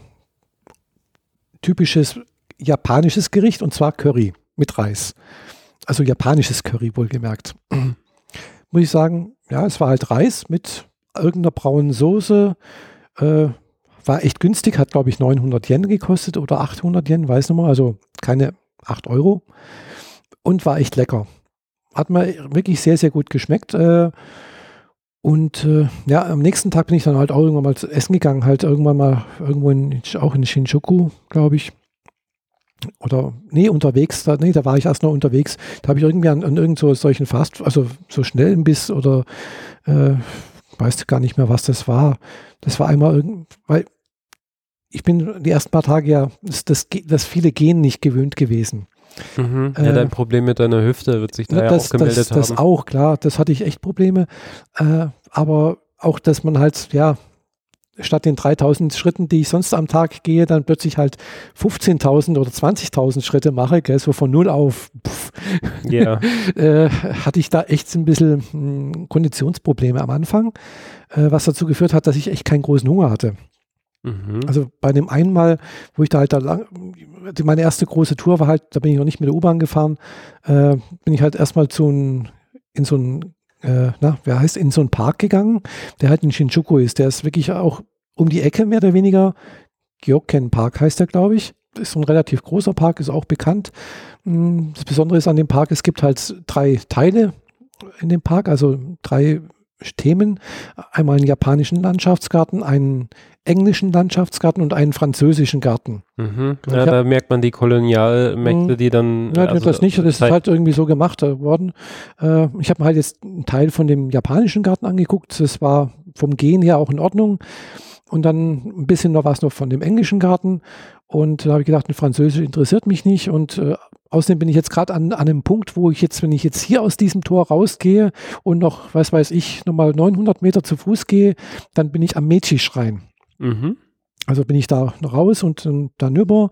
typisches japanisches Gericht und zwar Curry mit Reis. Also japanisches Curry wohlgemerkt. muss ich sagen, ja, es war halt Reis mit irgendeiner braunen Soße. Äh, war echt günstig, hat glaube ich 900 Yen gekostet oder 800 Yen, weiß mehr, also keine 8 Euro und war echt lecker. Hat mir wirklich sehr, sehr gut geschmeckt. Äh, und äh, ja, am nächsten Tag bin ich dann halt auch irgendwann mal zu essen gegangen, halt irgendwann mal irgendwo in, auch in Shinjuku, glaube ich. Oder, nee, unterwegs, da, nee, da war ich erst noch unterwegs. Da habe ich irgendwie an, an irgend so solchen Fast, also so schnell ein Biss oder äh, weiß gar nicht mehr, was das war. Das war einmal irgend, weil ich bin die ersten paar Tage ja das, das, das viele Gehen nicht gewöhnt gewesen. Mhm. Ja, dein Problem mit deiner Hüfte wird sich da ja auch gemeldet das, haben. Das auch, klar, das hatte ich echt Probleme. Äh, aber auch, dass man halt, ja, statt den 3000 Schritten, die ich sonst am Tag gehe, dann plötzlich halt 15.000 oder 20.000 Schritte mache, gell, so von null auf, pff, yeah. äh, hatte ich da echt ein bisschen mh, hm, Konditionsprobleme am Anfang, äh, was dazu geführt hat, dass ich echt keinen großen Hunger hatte. Mhm. Also bei dem einen Mal, wo ich da halt da lang, meine erste große Tour war halt, da bin ich noch nicht mit der U-Bahn gefahren, äh, bin ich halt erstmal zu ein, in so ein, äh, na, wer heißt, in so einen Park gegangen, der halt in Shinjuku ist. Der ist wirklich auch um die Ecke mehr oder weniger. Gyoken Park heißt der, glaube ich. Ist so ein relativ großer Park, ist auch bekannt. Hm, das Besondere ist an dem Park, es gibt halt drei Teile in dem Park, also drei Themen. Einmal einen japanischen Landschaftsgarten, einen englischen Landschaftsgarten und einen französischen Garten. Mhm. Ja, da merkt man die Kolonialmächte, die dann. Ja, also das nicht, das ist halt irgendwie so gemacht worden. Äh, ich habe mir halt jetzt einen Teil von dem japanischen Garten angeguckt. Das war vom Gehen her auch in Ordnung. Und dann ein bisschen noch was noch von dem englischen Garten. Und da habe ich gedacht, ein Französisch interessiert mich nicht. Und äh, Außerdem bin ich jetzt gerade an, an einem Punkt, wo ich jetzt, wenn ich jetzt hier aus diesem Tor rausgehe und noch, was weiß ich, nochmal 900 Meter zu Fuß gehe, dann bin ich am Mechi-Schrein. Mhm. Also bin ich da raus und, und dann über.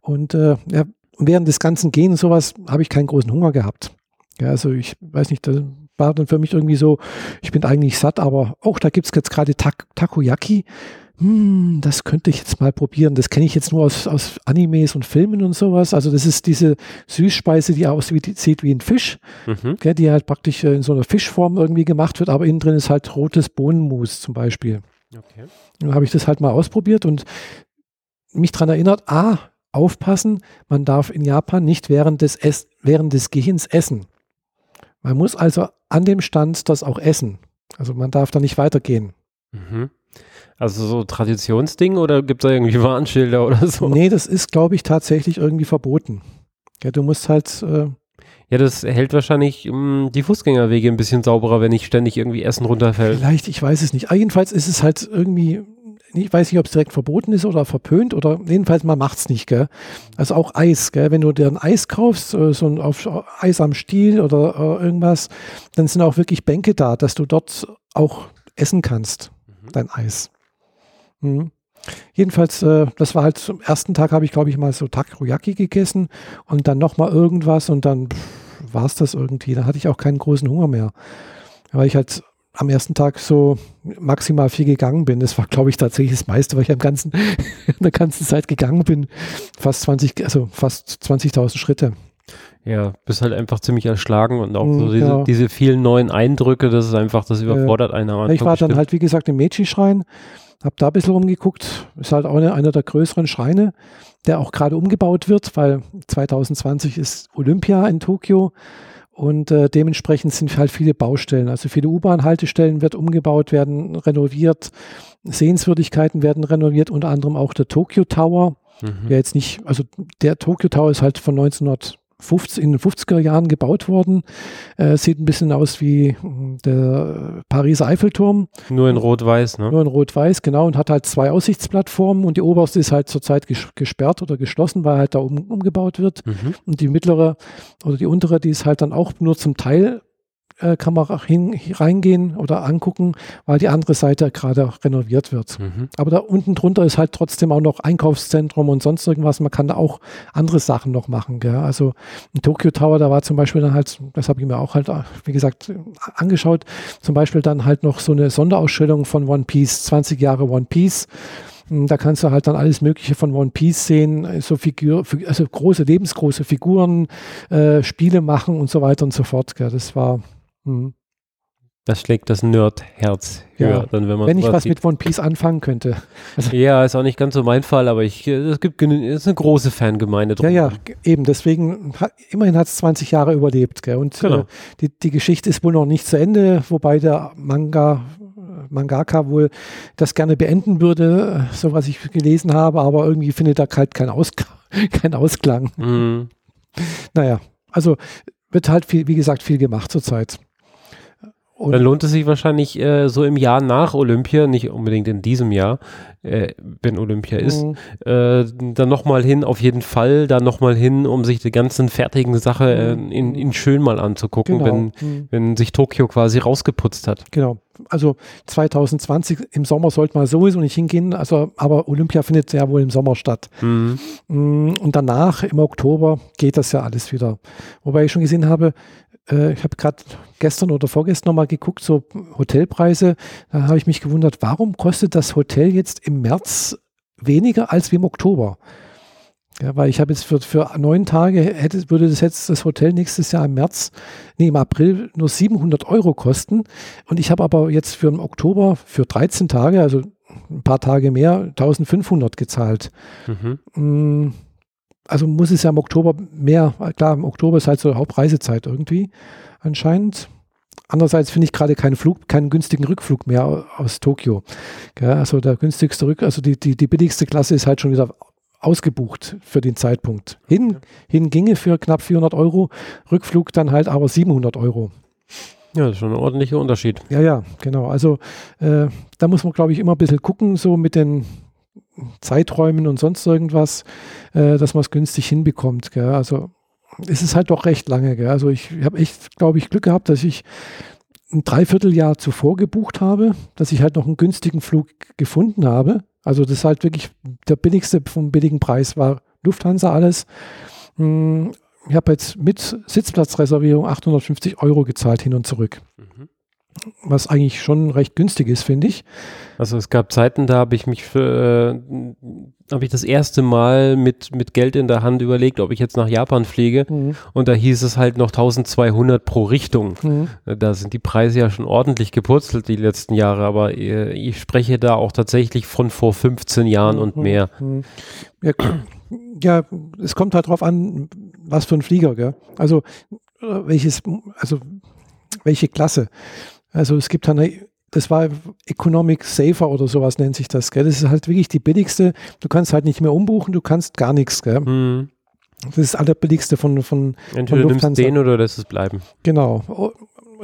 Und äh, ja, während des ganzen Gehens und sowas habe ich keinen großen Hunger gehabt. Ja, also ich weiß nicht, das war dann für mich irgendwie so, ich bin eigentlich satt, aber auch da gibt es jetzt gerade Tak Takoyaki. hm, das könnte ich jetzt mal probieren. Das kenne ich jetzt nur aus, aus Animes und Filmen und sowas. Also das ist diese Süßspeise, die aussieht wie ein Fisch, mhm. gell, die halt praktisch äh, in so einer Fischform irgendwie gemacht wird, aber innen drin ist halt rotes Bohnenmus zum Beispiel. Okay. Dann habe ich das halt mal ausprobiert und mich daran erinnert, ah, aufpassen, man darf in Japan nicht während des, Ess während des Gehens essen. Man muss also an dem Stand das auch essen. Also man darf da nicht weitergehen. Mhm. Also so Traditionsding oder gibt es da irgendwie Warnschilder oder so? Nee, das ist, glaube ich, tatsächlich irgendwie verboten. Ja, du musst halt. Äh, ja, das hält wahrscheinlich mh, hm, die Fußgängerwege ein bisschen sauberer, wenn nicht ständig irgendwie Essen runterfällt. Vielleicht, ich weiß es nicht. Jedenfalls ist es halt irgendwie ich weiß nicht, ob es direkt verboten ist oder verpönt oder jedenfalls man macht es nicht, gell? Also auch Eis, gell? Wenn du dir ein Eis kaufst, äh, so ein auf Eis am Stiel oder äh, irgendwas, dann sind auch wirklich Bänke da, dass du dort auch essen kannst, mhm. dein Eis. Mhm. Jedenfalls, äh, das war halt zum ersten Tag habe ich, glaube ich, mal so Takoyaki gegessen und dann nochmal irgendwas und dann war es das irgendwie. Da hatte ich auch keinen großen Hunger mehr. Weil ich halt am ersten Tag so maximal viel gegangen bin. Das war, glaube ich, tatsächlich das meiste, weil ich am ganzen, in der ganzen Zeit gegangen bin. Fast 20, also fast 20.000 Schritte. Ja, bist halt einfach ziemlich erschlagen und auch so mm, diese, ja. diese vielen neuen Eindrücke, das ist einfach, das überfordert einen am Ich war dann halt, wie gesagt, im Mädchenschrein, hab da ein bisschen rumgeguckt, ist halt auch eine, einer der größeren Schreine, der auch gerade umgebaut wird, weil 2020 ist Olympia in Tokio und äh, dementsprechend sind halt viele Baustellen. Also viele U-Bahn-Haltestellen wird umgebaut, werden renoviert. Sehenswürdigkeiten werden renoviert, unter anderem auch der Tokyo Tower. Mhm. Der jetzt nicht, also der Tokyo Tower ist halt von 1900 50, in den 50er Jahren gebaut worden. Äh, sieht ein bisschen aus wie hm, der Pariser Eiffelturm. Nur in Rot-Weiß, ne? Nur in Rot-Weiß, genau. Und hat halt zwei Aussichtsplattformen und die oberste ist halt zurzeit ges gesperrt oder geschlossen, weil halt da um, umgebaut wird. Mhm. Und die mittlere oder die untere, die ist halt dann auch nur zum Teil äh, kann man auch hin, reingehen oder angucken, weil die andere Seite gerade renoviert wird. Mhm. Aber da unten drunter ist halt trotzdem auch noch Einkaufszentrum und sonst irgendwas. Man kann da auch andere Sachen noch machen. Gell? Also im Tokyo Tower, da war zum Beispiel dann halt, das habe ich mir auch halt, wie gesagt, angeschaut, zum Beispiel dann halt noch so eine Sonderausstellung von One Piece, 20 Jahre One Piece. Hm, da kannst du halt dann alles Mögliche von One Piece sehen, so Figur, also große, lebensgroße Figuren, äh, Spiele machen und so weiter und so fort. Gell. Das war hm. Das schlägt das Nerd-Herz höher, ja, dann wenn man Wenn ich was mit One Piece anfangen könnte. Also ja, ist auch nicht ganz so mein Fall, aber ich, es gibt es ist eine große Fangemeinde drum. Ja, ja, eben. Deswegen, immerhin hat es 20 Jahre überlebt. Gell? Und genau. äh, die, die Geschichte ist wohl noch nicht zu Ende, wobei der Manga Mangaka wohl das gerne beenden würde, so was ich gelesen habe, aber irgendwie findet er halt keinen Ausklang. Kein Ausklang. Mhm. Naja, also wird halt viel, wie gesagt, viel gemacht zurzeit. Und dann lohnt es sich wahrscheinlich äh, so im Jahr nach Olympia, nicht unbedingt in diesem Jahr, äh, wenn Olympia ist, mhm. äh, dann nochmal hin, auf jeden Fall, da nochmal hin, um sich die ganzen fertigen Sachen äh, mhm. in, in schön mal anzugucken, genau. wenn, mhm. wenn sich Tokio quasi rausgeputzt hat. Genau. Also 2020 im Sommer sollte man sowieso nicht hingehen, also aber Olympia findet ja wohl im Sommer statt. Mhm. Mm, und danach im Oktober geht das ja alles wieder. Wobei ich schon gesehen habe, äh, ich habe gerade gestern oder vorgestern nochmal geguckt, so Hotelpreise. Da habe ich mich gewundert, warum kostet das Hotel jetzt im März weniger als wie im Oktober? Ja, weil ich habe jetzt für, für neun Tage, hätte, würde das jetzt das Hotel nächstes Jahr im März, nee, im April nur 700 Euro kosten. Und ich habe aber jetzt für den Oktober für 13 Tage, also ein paar Tage mehr, 1500 gezahlt. Mhm. Also muss es ja im Oktober mehr, klar, im Oktober ist halt so Hauptreisezeit irgendwie anscheinend. Andererseits finde ich gerade keinen Flug, keinen günstigen Rückflug mehr aus Tokio. Ja, also der günstigste Rück, also die, die, die billigste Klasse ist halt schon wieder ausgebucht für den Zeitpunkt. Hin, hin ginge für knapp 400 Euro, Rückflug dann halt aber 700 Euro. Ja, das ist schon ein ordentlicher Unterschied. Ja, ja, genau. Also äh, da muss man, glaube ich, immer ein bisschen gucken, so mit den Zeiträumen und sonst irgendwas, äh, dass man es günstig hinbekommt. Gell? Also es ist halt doch recht lange. Gell? Also ich habe echt, glaube ich, Glück gehabt, dass ich ein Dreivierteljahr zuvor gebucht habe, dass ich halt noch einen günstigen Flug gefunden habe. Also das ist halt wirklich der billigste vom billigen Preis war Lufthansa alles. Hm, ich habe jetzt mit Sitzplatzreservierung 850 Euro gezahlt hin und zurück. Mhm. Was eigentlich schon recht günstig ist, finde ich. Also es gab Zeiten, da habe ich mich für, äh, habe ich das erste Mal mit, mit Geld in der Hand überlegt, ob ich jetzt nach Japan fliege. Mhm. Und da hieß es halt noch 1200 pro Richtung. Mhm. Da sind die Preise ja schon ordentlich gepurzelt die letzten Jahre, aber äh, ich spreche da auch tatsächlich von vor 15 Jahren mhm. und mehr. Mhm. Ja, ja, es kommt halt drauf an, was für ein Flieger, gell? Also äh, welches, also welche Klasse. Also es gibt eine, das war Economic Safer oder sowas nennt sich das, gell? Das ist halt wirklich die billigste. Du kannst halt nicht mehr umbuchen, du kannst gar nichts, gell? Mhm. Das ist das allerbilligste von, von, Entweder von Lufthansa. den oder lässt es bleiben. Genau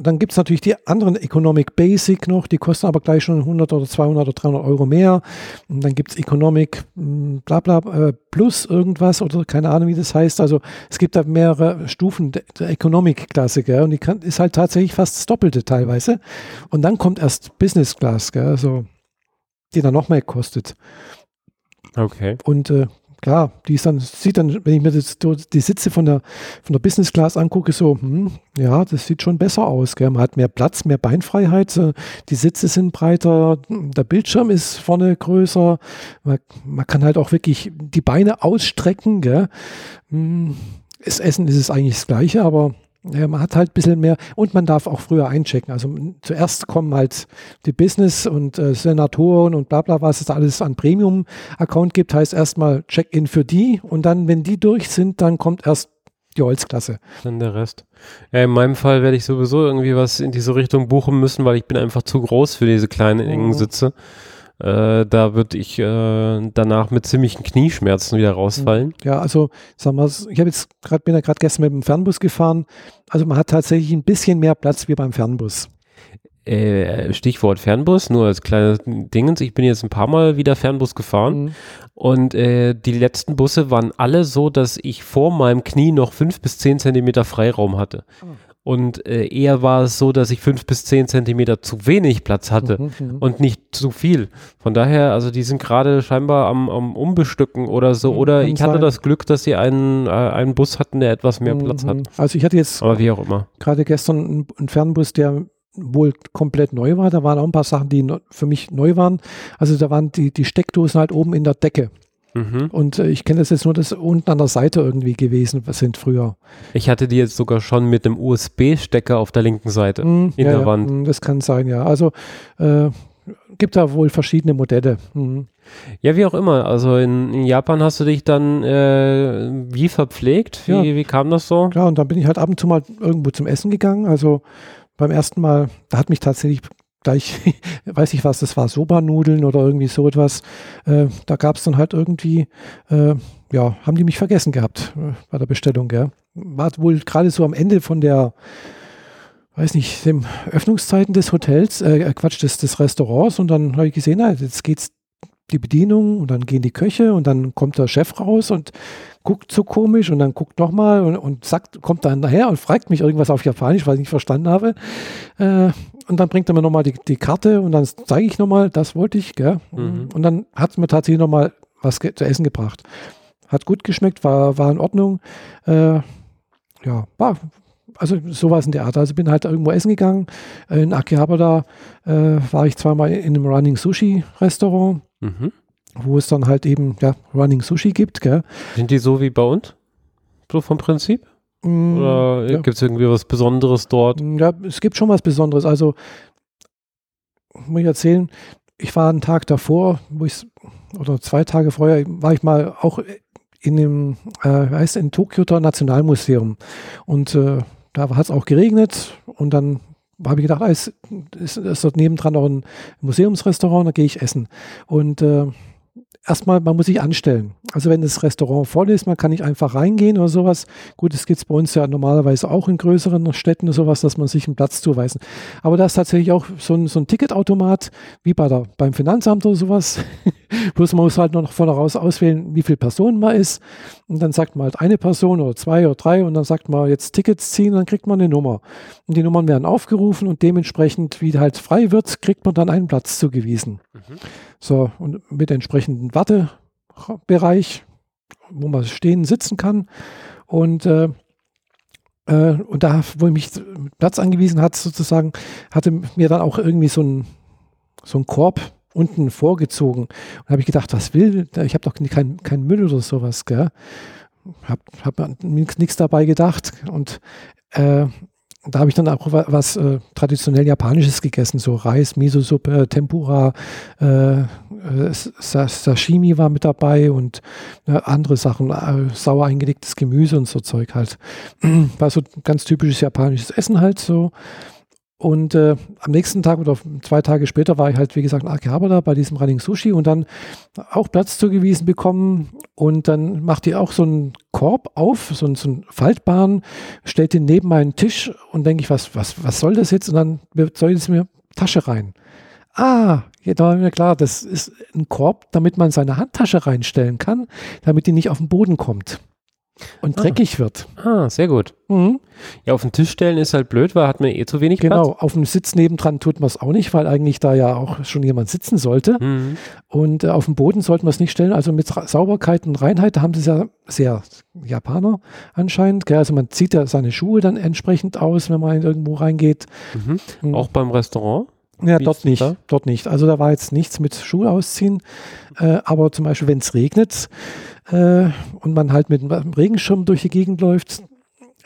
dann gibt es natürlich die anderen Economic Basic noch, die kosten aber gleich schon 100 oder 200 oder 300 Euro mehr. Und dann gibt es Economic hm, bla bla äh, plus irgendwas oder keine Ahnung, wie das heißt. Also es gibt da mehrere Stufen der, der Economic-Klasse, gell? Und die kann, ist halt tatsächlich fast das Doppelte teilweise. Und dann kommt erst Business Class, gell? Also die dann noch mehr kostet. Okay. Und äh, klar, die ist dann, sieht dann, wenn ich mir das, die Sitze von der, von der Business Class angucke, so, hm, ja, das sieht schon besser aus. Gell? Man hat mehr Platz, mehr Beinfreiheit, äh, die Sitze sind breiter, der Bildschirm ist vorne größer, man, man kann halt auch wirklich die Beine ausstrecken. Gell? Hm, das Essen ist es eigentlich das Gleiche, aber ja, man hat halt ein bisschen mehr und man darf auch früher einchecken. Also zuerst kommen halt die Business und äh, Senatoren und bla bla, was es da alles an Premium-Account gibt, heißt erstmal Check-in für die und dann, wenn die durch sind, dann kommt erst die Holzklasse. Dann der Rest. Ja, in meinem Fall werde ich sowieso irgendwie was in diese Richtung buchen müssen, weil ich bin einfach zu groß für diese kleinen engen mhm. Äh, da würde ich äh, danach mit ziemlichen Knieschmerzen wieder rausfallen. Ja, also sagen wir, ich habe jetzt gerade bin ja gerade gestern mit dem Fernbus gefahren. Also man hat tatsächlich ein bisschen mehr Platz wie beim Fernbus. Äh, Stichwort Fernbus, nur als kleines Dingens. Ich bin jetzt ein paar Mal wieder Fernbus gefahren mhm. und äh, die letzten Busse waren alle so, dass ich vor meinem Knie noch fünf bis zehn Zentimeter Freiraum hatte. Oh. Und äh, eher war es so, dass ich fünf bis zehn Zentimeter zu wenig Platz hatte mhm, mhm. und nicht zu viel. Von daher, also die sind gerade scheinbar am, am Umbestücken oder so. Mhm, oder ich hatte sein. das Glück, dass sie einen, äh, einen Bus hatten, der etwas mehr Platz hat. Also ich hatte jetzt Aber wie auch immer. gerade gestern einen, einen Fernbus, der wohl komplett neu war. Da waren auch ein paar Sachen, die für mich neu waren. Also da waren die, die Steckdosen halt oben in der Decke. Mhm. Und äh, ich kenne das jetzt nur, dass unten an der Seite irgendwie gewesen sind früher. Ich hatte die jetzt sogar schon mit dem USB-Stecker auf der linken Seite mhm, in ja, der Wand. Ja, das kann sein, ja. Also äh, gibt da wohl verschiedene Modelle. Mhm. Ja, wie auch immer. Also in, in Japan hast du dich dann äh, wie verpflegt? Wie, ja. wie kam das so? Klar, und dann bin ich halt ab und zu mal irgendwo zum Essen gegangen. Also beim ersten Mal, da hat mich tatsächlich gleich, weiß ich was, das war Soba-Nudeln oder irgendwie so etwas. Äh, da gab es dann halt irgendwie, äh, ja, haben die mich vergessen gehabt äh, bei der Bestellung, gell. War wohl gerade so am Ende von der, weiß nicht, dem Öffnungszeiten des Hotels, äh, Quatsch, des, des Restaurants und dann habe ich gesehen, na, jetzt geht's die Bedienung und dann gehen die Köche und dann kommt der Chef raus und guckt so komisch und dann guckt nochmal und, und sagt, kommt dann nachher und fragt mich irgendwas auf Japanisch, was ich nicht verstanden habe. Äh, und dann bringt er mir nochmal die, die Karte und dann zeige ich nochmal, das wollte ich, gell? Mhm. Und dann hat es mir tatsächlich nochmal was zu essen gebracht. Hat gut geschmeckt, war, war in Ordnung. Äh, ja, war, also sowas in der Art. Also bin halt irgendwo essen gegangen. In Akihabara äh, war ich zweimal in einem Running Sushi Restaurant, mhm. wo es dann halt eben ja, Running Sushi gibt. Gell? Sind die so wie bei uns? So vom Prinzip? Mm, Oder ja. gibt es irgendwie was Besonderes dort? Ja, es gibt schon was Besonderes. Also, muss ich erzählen, ich war einen Tag davor, wo ich, oder zwei Tage vorher, war ich mal auch in dem, äh, heißt in Tokioter Nationalmuseum. Und äh, da hat es auch geregnet und dann habe ich gedacht, ah, ist, ist, dort nebendran noch ein Museumsrestaurant, da gehe ich essen. Und äh, erstmal, man muss sich anstellen. Also wenn das Restaurant voll ist, man kann nicht einfach reingehen oder sowas. Gut, das gibt es bei uns ja normalerweise auch in größeren Städten sowas, dass man sich einen Platz zuweisen. Aber da ist tatsächlich auch so ein, so ein Ticketautomat, wie bei der, beim Finanzamt oder sowas. Bloß man muss halt noch von heraus auswählen, wie viele Personen man ist. Und dann sagt man halt eine Person oder zwei oder drei und dann sagt man jetzt Tickets ziehen, dann kriegt man eine Nummer. Und die Nummern werden aufgerufen und dementsprechend, wie halt frei wird, kriegt man dann einen Platz zugewiesen. Mhm. So, und mit entsprechenden Wartebereich, wo man stehen, sitzen kann. Und äh, Äh, und da, wo ich mich Platz angewiesen hat, sozusagen, hatte mir dann auch irgendwie so ein, so ein Korb unten vorgezogen. Und habe ich gedacht, was will, ich habe doch keinen kein Müll oder sowas, gell? Hab, hab nichts dabei gedacht. Und äh, da habe ich dann auch was äh, traditionell Japanisches gegessen, so Reis, Miso-Suppe, Tempura, äh, äh Sashimi war mit dabei und äh, andere Sachen, äh, sauer eingelegtes Gemüse und so Zeug halt. War so ganz typisches japanisches Essen halt so. Und äh, am nächsten Tag oder zwei Tage später war ich halt, wie gesagt, in Akihabara bei diesem Running Sushi und dann auch Platz zugewiesen bekommen. Und dann macht die auch so einen Korb auf, so, einen, so einen faltbaren, stellt den neben meinen Tisch und denke ich, was, was, was soll das jetzt? Und dann soll es mir Tasche rein. Ah, ja, da war mir klar, das ist ein Korb, damit man seine Handtasche reinstellen kann, damit die nicht auf den Boden kommt und ah. dreckig wird. Ah, sehr gut. Mhm. Ja, auf den Tisch stellen ist halt blöd, weil hat man eh zu wenig genau, Platz. Genau, auf dem Sitz nebendran tut man es auch nicht, weil eigentlich da ja auch schon jemand sitzen sollte. Mhm. Und äh, auf dem Boden sollten wir es nicht stellen. Also mit Sauberkeit und Reinheit haben sie ja sehr Japaner anscheinend. Gell? Also man zieht ja seine Schuhe dann entsprechend aus, wenn man irgendwo reingeht. Mhm. Mhm. Auch beim Restaurant? Ja, Wie dort nicht. Da? Dort nicht. Also da war jetzt nichts mit Schuhe ausziehen. Äh, aber zum Beispiel, wenn es regnet, äh, und man halt mit einem Regenschirm durch die Gegend läuft,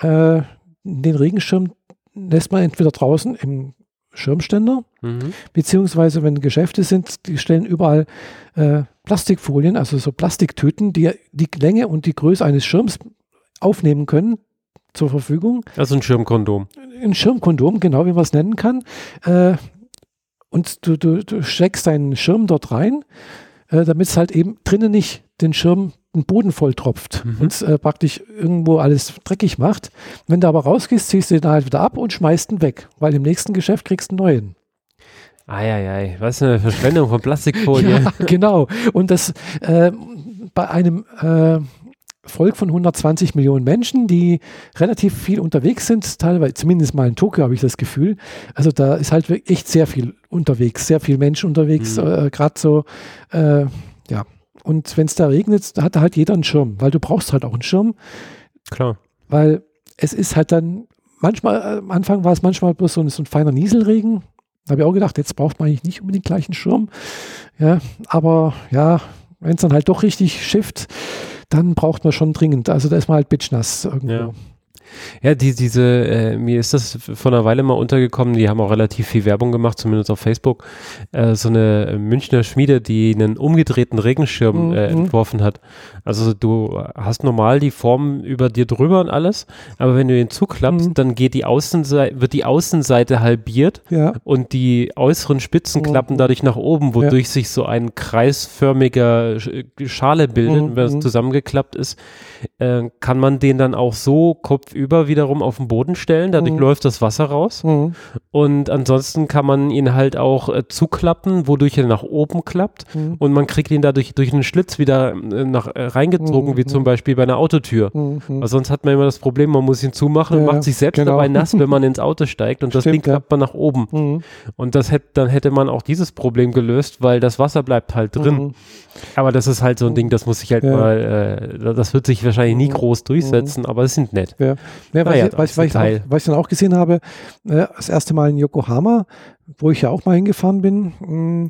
äh, den Regenschirm lässt man entweder draußen im Schirmständer, mhm. beziehungsweise wenn Geschäfte sind, die stellen überall äh, Plastikfolien, also so Plastiktüten, die die Länge und die Größe eines Schirms aufnehmen können, zur Verfügung. Also ein Schirmkondom. Ein Schirmkondom, genau wie man es nennen kann. Äh, und du, du, du steckst deinen Schirm dort rein, äh, damit es halt eben drinnen nicht den Schirm den Boden voll tropft mhm. und äh, praktisch irgendwo alles dreckig macht. Wenn du aber rausgehst, ziehst du den halt wieder ab und schmeißt ihn weg, weil im nächsten Geschäft kriegst du einen neuen. Eieiei, was ist eine Verschwendung von Plastikfolie. ja, genau. Und das äh, bei einem äh, Volk von 120 Millionen Menschen, die relativ viel unterwegs sind, teilweise, zumindest mal in Tokio habe ich das Gefühl. Also da ist halt echt sehr viel unterwegs, sehr viel Menschen unterwegs, mhm. äh, gerade so, äh, ja, und wenn es da regnet, hat halt jeder einen Schirm, weil du brauchst halt auch einen Schirm. Klar. Weil es ist halt dann, manchmal, äh, am Anfang war es manchmal bloß so ein, so ein feiner Nieselregen. Da habe ich auch gedacht, jetzt braucht man eigentlich nicht unbedingt gleich einen Schirm. Ja, aber ja, wenn es dann halt doch richtig schifft, dann braucht man schon dringend. Also da ist man halt bitchnass irgendwo. Ja. Ja, die, diese, äh, mir ist das vor einer Weile mal untergekommen, die haben auch relativ viel Werbung gemacht, zumindest auf Facebook. Äh, so eine Münchner Schmiede, die einen umgedrehten Regenschirm äh, mhm. entworfen hat. Also du hast normal die Form über dir drüber und alles, aber wenn du ihn zuklappst, mhm. dann geht die Außenseite, wird die Außenseite halbiert ja. und die äußeren Spitzen mhm. klappen dadurch nach oben, wodurch ja. sich so ein kreisförmiger Schale bildet. Und wenn es mhm. zusammengeklappt ist, äh, kann man den dann auch so kopfüber über wiederum auf den Boden stellen, dadurch mhm. läuft das Wasser raus. Mhm. Und ansonsten kann man ihn halt auch äh, zuklappen, wodurch er nach oben klappt mhm. und man kriegt ihn dadurch durch einen Schlitz wieder äh, nach, äh, reingezogen, wie zum mhm. Beispiel bei einer Autotür. Mhm. Weil sonst hat man immer das Problem, man muss ihn zumachen ja, und macht sich selbst genau. dabei nass, wenn man ins Auto steigt und das Stimmt, Ding klappt man nach oben. Mhm. Und das hätte, dann hätte man auch dieses Problem gelöst, weil das Wasser bleibt halt drin. Aber das ist halt so ein Ding, das muss sich halt ja. mal, äh, das wird sich wahrscheinlich nie groß durchsetzen, aber es sind nett. Ja. Ja, was, ich, was, ich was, ich, dann auch gesehen habe, äh, das erste Mal in Yokohama, wo ich ja auch mal hingefahren bin, mh, mm,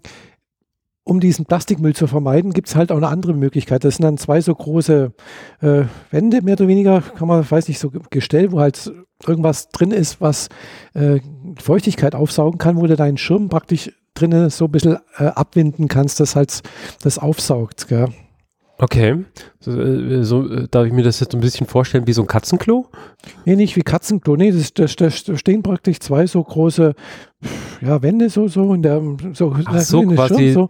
um diesen Plastikmüll zu vermeiden, gibt es halt auch eine andere Möglichkeit. Das sind dann zwei so große äh, Wände, mehr oder weniger, kann man, weiß nicht, so gestellt, wo halt irgendwas drin ist, was äh, Feuchtigkeit aufsaugen kann, wo du deinen Schirm praktisch drinnen so ein bisschen äh, abwinden kannst, dass halt das aufsaugt. Gell? Okay. So, äh, so, äh, darf ich mir das jetzt ein bisschen vorstellen wie so ein Katzenklo? Nee, nicht wie Katzenklo. Nee, das, das, das stehen praktisch zwei so große ja, Wände so, so in der so, Ach so, quasi, Schirm, so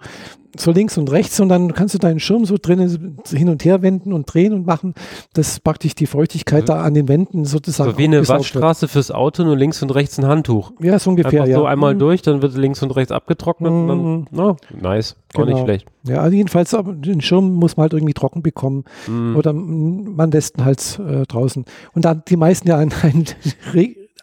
so links und rechts und dann kannst du deinen Schirm so drinnen hin und her wenden und drehen und machen, dass praktisch die Feuchtigkeit mhm. da an den Wänden sozusagen. So wie eine Waschstraße wird. fürs Auto, nur links und rechts ein Handtuch. Ja, so ungefähr. Einfach ja. so einmal mhm. durch, dann wird links und rechts abgetrocknet. Mhm. Dann, no, nice, genau. auch nicht schlecht. Ja, also jedenfalls, den Schirm muss man halt irgendwie trocken bekommen mhm. oder man lässt ihn halt äh, draußen. Und dann die meisten ja einen, einen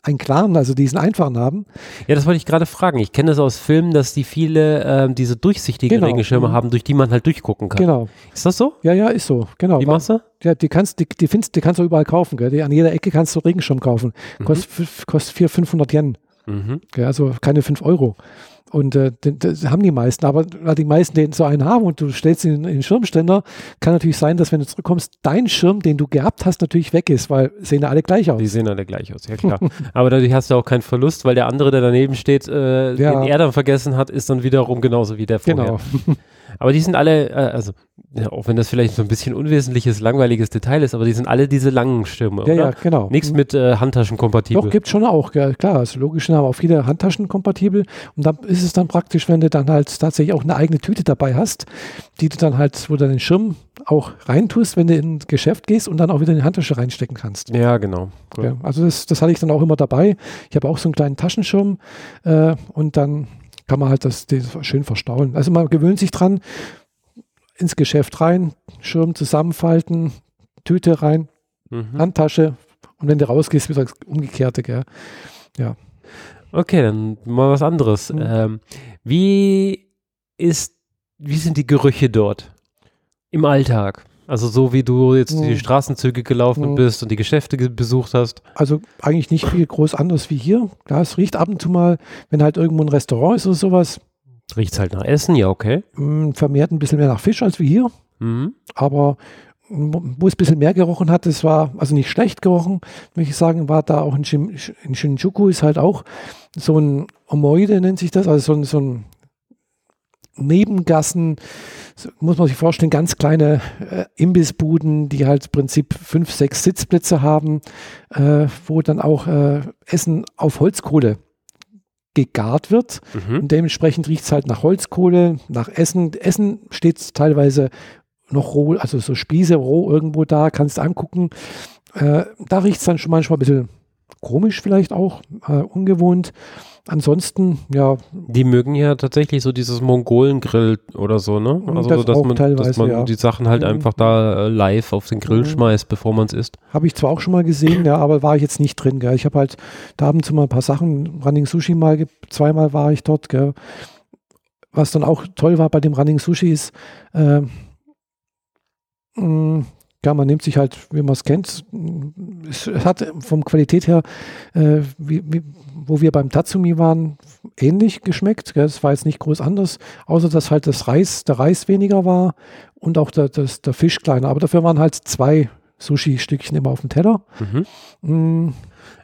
einen klaren, also diesen einfachen haben. Ja, das wollte ich gerade fragen. Ich kenne das aus Filmen, dass die viele ähm, diese durchsichtigen genau. Regenschirme mhm. haben, durch die man halt durchgucken kann. Genau. Ist das so? Ja, ja, ist so. Genau. Wie machst du? Ja, die kannst, die, die, findest, die kannst du überall kaufen. Gell? Die, an jeder Ecke kannst du Regenschirm kaufen. Mhm. Kostet, kostet 400, 500 Yen. Mhm. Gell? Also keine 5 Euro. Und äh, das haben die meisten, aber die meisten, die so einen haben und du stellst ihn in den Schirmständer, kann natürlich sein, dass wenn du zurückkommst, dein Schirm, den du gehabt hast, natürlich weg ist, weil sehen ja alle gleich aus. Die sehen alle gleich aus, ja klar. aber dadurch hast du auch keinen Verlust, weil der andere, der daneben steht, äh, ja. den er dann vergessen hat, ist dann wiederum genauso wie der vorher. Genau. Aber die sind alle, äh, also ja, auch wenn das vielleicht so ein bisschen unwesentliches, langweiliges Detail ist, aber die sind alle diese langen Schirme, ja, oder? Ja, genau. Nichts mit äh, Handtaschen kompatibel. Doch, gibt schon auch, ja, klar. Also logisch aber auch viele Handtaschen kompatibel. Und dann ist es dann praktisch, wenn du dann halt tatsächlich auch eine eigene Tüte dabei hast, die du dann halt, wo du den Schirm auch reintust, wenn du in ein Geschäft gehst und dann auch wieder in die Handtasche reinstecken kannst. Ja, genau. Cool. Ja, also das, das hatte ich dann auch immer dabei. Ich habe auch so einen kleinen Taschenschirm äh, und dann kann man halt das, das schön verstauen. Also man gewöhnt sich dran, ins Geschäft rein, Schirm zusammenfalten, Tüte rein, mhm. Handtasche und wenn du rausgehst, wieder das Umgekehrte, gell? Ja. Okay, dann mal was anderes. Mhm. Ähm, wie ist, wie sind die Gerüche dort im Alltag? Also so wie du jetzt mhm. die Straßenzüge gelaufen mhm. bist und die Geschäfte besucht hast. Also eigentlich nicht viel groß anders wie hier. Klar, es riecht ab und zu mal, wenn halt irgendwo ein Restaurant ist oder sowas. Riecht es halt nach Essen, ja, okay. Mm, vermehrt ein bisschen mehr nach Fisch als wie hier. Mhm. Aber wo es ein bisschen mehr gerochen hat, das war also nicht schlecht gerochen, möchte ich sagen, war da auch in, Shin, in Shinjuku ist halt auch so ein Omoide nennt sich das, also so ein, so ein Nebengassen, muss man sich vorstellen, ganz kleine äh, Imbissbuden, die halt im Prinzip fünf, sechs Sitzplätze haben, äh, wo dann auch äh, Essen auf Holzkohle gegart wird. Mhm. Und dementsprechend riecht es halt nach Holzkohle, nach Essen. Essen steht teilweise noch roh, also so Spieße roh irgendwo da, kannst du angucken. Äh, da riecht es dann schon manchmal ein bisschen komisch vielleicht auch, äh, ungewohnt. Ansonsten, ja. Die mögen ja tatsächlich so dieses Mongolen-Grill oder so, ne? Also, das dass, man, dass man ja. die Sachen halt mhm. einfach da äh, live auf den Grill mhm. schmeißt, bevor man es isst. Habe ich zwar auch schon mal gesehen, ja, aber war ich jetzt nicht drin, gell? Ich habe halt da abends mal ein paar Sachen, Running Sushi mal, zweimal war ich dort, gell? Was dann auch toll war bei dem Running Sushi ist, äh, ja, man nimmt sich halt, wie man es kennt, es hat vom Qualität her, äh, wie, wie, wo wir beim Tatsumi waren, ähnlich geschmeckt. Es war jetzt nicht groß anders, außer dass halt das Reis, der Reis weniger war und auch der, das, der Fisch kleiner. Aber dafür waren halt zwei Sushi-Stückchen immer auf dem Teller. Mhm. Mm.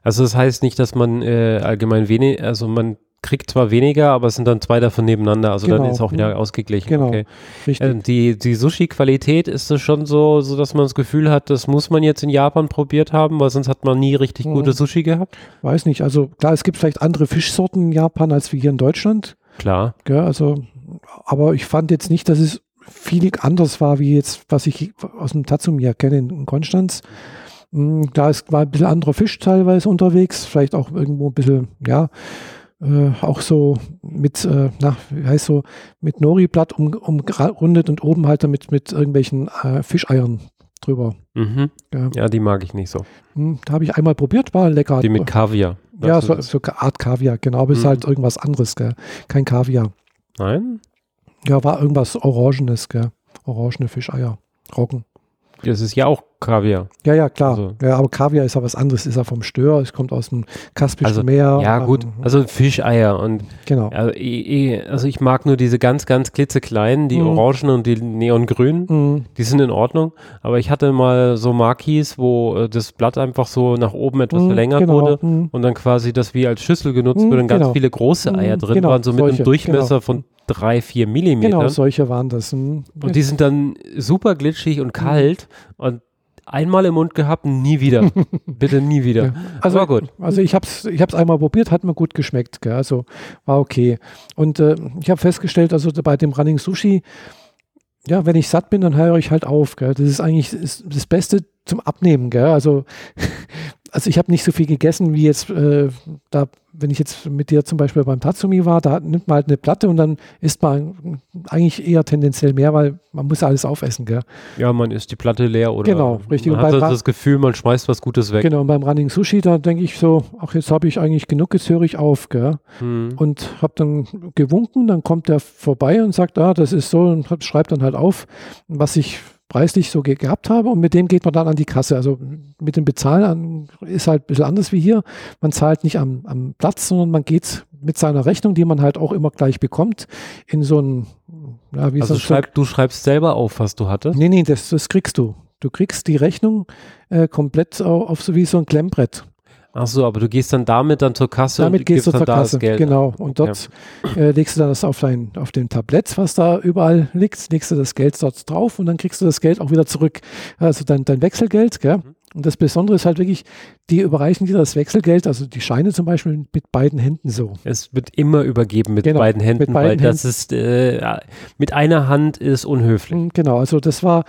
Also das heißt nicht, dass man äh, allgemein wenig, also man kriegt zwar weniger, aber es sind dann zwei davon nebeneinander, also genau. dann ist auch wieder mhm. ausgeglichen. Genau. Okay. Richtig. Äh, die die Sushi-Qualität ist es schon so, so, dass man das Gefühl hat, das muss man jetzt in Japan probiert haben, weil sonst hat man nie richtig mhm. gute Sushi gehabt? Weiß nicht. Also klar, es gibt vielleicht andere Fischsorten in Japan als wir hier in Deutschland. Klar. Ja, also, aber ich fand jetzt nicht, dass es viel anders war, wie jetzt, was ich aus dem Tatsumi kenne in Konstanz. Hm, da ist, war ein bisschen anderer Fisch teilweise unterwegs, vielleicht auch irgendwo ein bisschen, ja, äh, auch so mit, äh, na, wie heißt so, mit Nori-Blatt um, umrundet und oben halt damit mit irgendwelchen äh, Fischeiern drüber. Mhm. Ja. ja. die mag ich nicht so. Hm, da habe ich einmal probiert, war lecker. Die mit Kaviar. Ja, so, so Art Kaviar, genau, aber mhm. ist halt irgendwas anderes, gell? kein Kaviar. Nein? Ja, war irgendwas Orangenes, gell? orangene Fischeier, Roggen. Das ist ja auch Kaviar. Ja, ja, klar. Also, ja, aber Kaviar ist ja was anderes, ist ja vom Stör, es kommt aus dem Kaspischen also, Meer. Ja, gut, also Fischeier und genau. Also, also ich mag nur diese ganz, ganz klitzekleinen, die mhm. Orangen und die Neongrünen, mhm. die sind in Ordnung, aber ich hatte mal so Markis, wo äh, das Blatt einfach so nach oben etwas mhm, verlängert genau. wurde mhm. und dann quasi das wie als Schüssel genutzt mhm, wurde und ganz genau. viele große Eier drin genau, waren, so mit solche, einem Durchmesser genau. von drei, vier Millimeter. Genau, solche waren das. Und die sind dann super glitschig und kalt und einmal im Mund gehabt, nie wieder. Bitte nie wieder. Ja. Also war gut. Also ich habe es ich hab's einmal probiert, hat mir gut geschmeckt. Gell? Also war okay. Und äh, ich habe festgestellt, also bei dem Running Sushi, ja, wenn ich satt bin, dann höre ich halt auf. Gell? Das ist eigentlich das Beste zum Abnehmen. Gell? Also also ich habe nicht so viel gegessen wie jetzt äh, da, wenn ich jetzt mit dir zum Beispiel beim Tatsumi war, da nimmt man halt eine Platte und dann isst man eigentlich eher tendenziell mehr, weil man muss alles aufessen, gell? Ja, man isst die Platte leer oder genau, richtig. man hat das, das Gefühl, man schmeißt was Gutes weg. Genau, und beim Running Sushi, da denke ich so, ach, jetzt habe ich eigentlich genug, jetzt höre ich auf, gell? Hm. Und habe dann gewunken, dann kommt der vorbei und sagt, ah, das ist so und schreibt dann halt auf, was ich preislich so ge gehabt habe und mit dem geht man dann an die Kasse. Also mit dem Bezahlen ist halt ein bisschen anders wie hier. Man zahlt nicht am, am Platz, sondern man geht mit seiner Rechnung, die man halt auch immer gleich bekommt, in so ein, ja, wie also schreib, du schreibst selber auf, was du hattest? Nee, nee, das, das kriegst du. Du kriegst die Rechnung äh, komplett auf, auf so wie so ein Klemmbrett. Ach so, aber du gehst dann damit dann zur Kasse damit und gehst du zur Kasse, genau. Und dort okay. äh, legst du dann das auf, dein, auf dem Tablett, was da überall liegt, legst du das Geld dort drauf und dann kriegst du das Geld auch wieder zurück. Also dein, dein Wechselgeld, gell? Mhm. Und das Besondere ist halt wirklich, die überreichen dir das Wechselgeld, also die Scheine zum Beispiel mit beiden Händen so. Es wird immer übergeben mit genau, beiden Händen, mit beiden weil Händen. das ist, äh, mit einer Hand ist unhöflich. Mm, genau, also das war,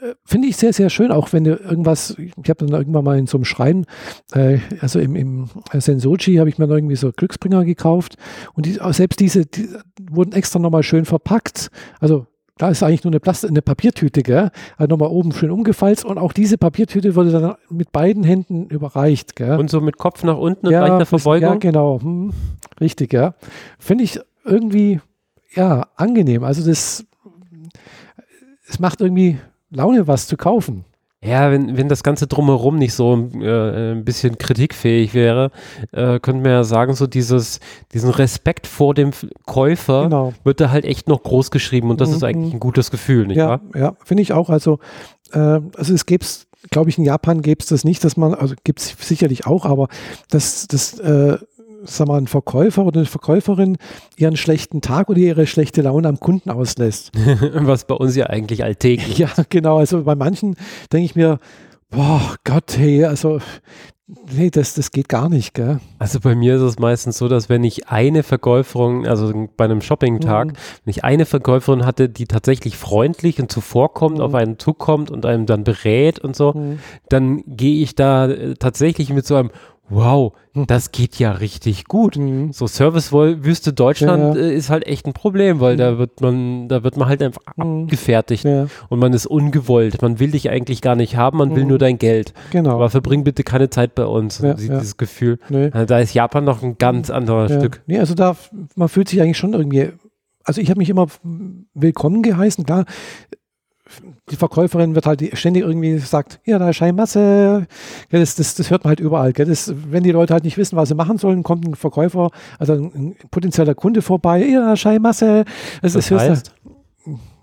äh, finde ich sehr, sehr schön, auch wenn du irgendwas, ich habe dann irgendwann mal in so einem Schrein, äh, also im, im Sensoji habe ich mir irgendwie so Glücksbringer gekauft und die, selbst diese die wurden extra nochmal schön verpackt, also da ist eigentlich nur eine, Plast eine Papiertüte, gell? Also nochmal oben schön umgefalzt und auch diese Papiertüte wurde dann mit beiden Händen überreicht, gell? Und so mit Kopf nach unten und ja, leichter Verbeugung? Ja, genau. Hm, richtig, ja. Finde ich irgendwie, ja, angenehm. Also das, es macht irgendwie Laune, was zu kaufen. Ja, wenn, wenn das Ganze drumherum nicht so äh, ein bisschen kritikfähig wäre, äh, könnte man ja sagen, so dieses, diesen Respekt vor dem Käufer genau. wird da halt echt noch groß geschrieben und das mhm. ist eigentlich ein gutes Gefühl, nicht ja, wahr? Ja, finde ich auch. Also, äh, also es gäbe es, glaube ich, in Japan gäbe es das nicht, dass man, also gibt es sicherlich auch, aber das, das äh, sag mal, ein Verkäufer oder eine Verkäuferin ihren schlechten Tag oder ihre schlechte Laune am Kunden auslässt. Was bei uns ja eigentlich alltäglich Ja, genau. Also bei manchen denke ich mir, boah, Gott, hey, also Nee, das, das geht gar nicht, gell? Also bei mir ist es meistens so, dass wenn ich eine Verkäuferin, also bei einem Shopping-Tag, mhm. wenn ich eine Verkäuferin hatte, die tatsächlich freundlich und zuvorkommt, mhm. auf einen zukommt und einem dann berät und so, mhm. dann gehe ich da äh, tatsächlich mit so einem, wow, das geht ja richtig gut. Mhm. So Servicewüste Deutschland ja. Äh, ist halt echt ein Problem, weil mhm. da wird man, da wird man halt einfach mhm. abgefertigt ja. und man ist ungewollt. Man will dich eigentlich gar nicht haben, man will mhm. nur dein Geld. Genau. Aber verbring bitte keine Zeit bei uns. Ja, dieses Gefühl. Nee. Also da ist Japan noch ein ganz anderer Stück. Nee, also da, man fühlt sich eigentlich schon irgendwie also ich habe mich immer willkommen geheißen. Klar, die Verkäuferin wird halt ständig irgendwie sagt, ja, da ist Scheinmasse. Das, das, das hört man halt überall. Das, wenn die Leute halt nicht wissen, was sie machen sollen, kommt ein Verkäufer, also ein potenzieller Kunde vorbei, ja, Scheinmasse. Das, das, das heißt?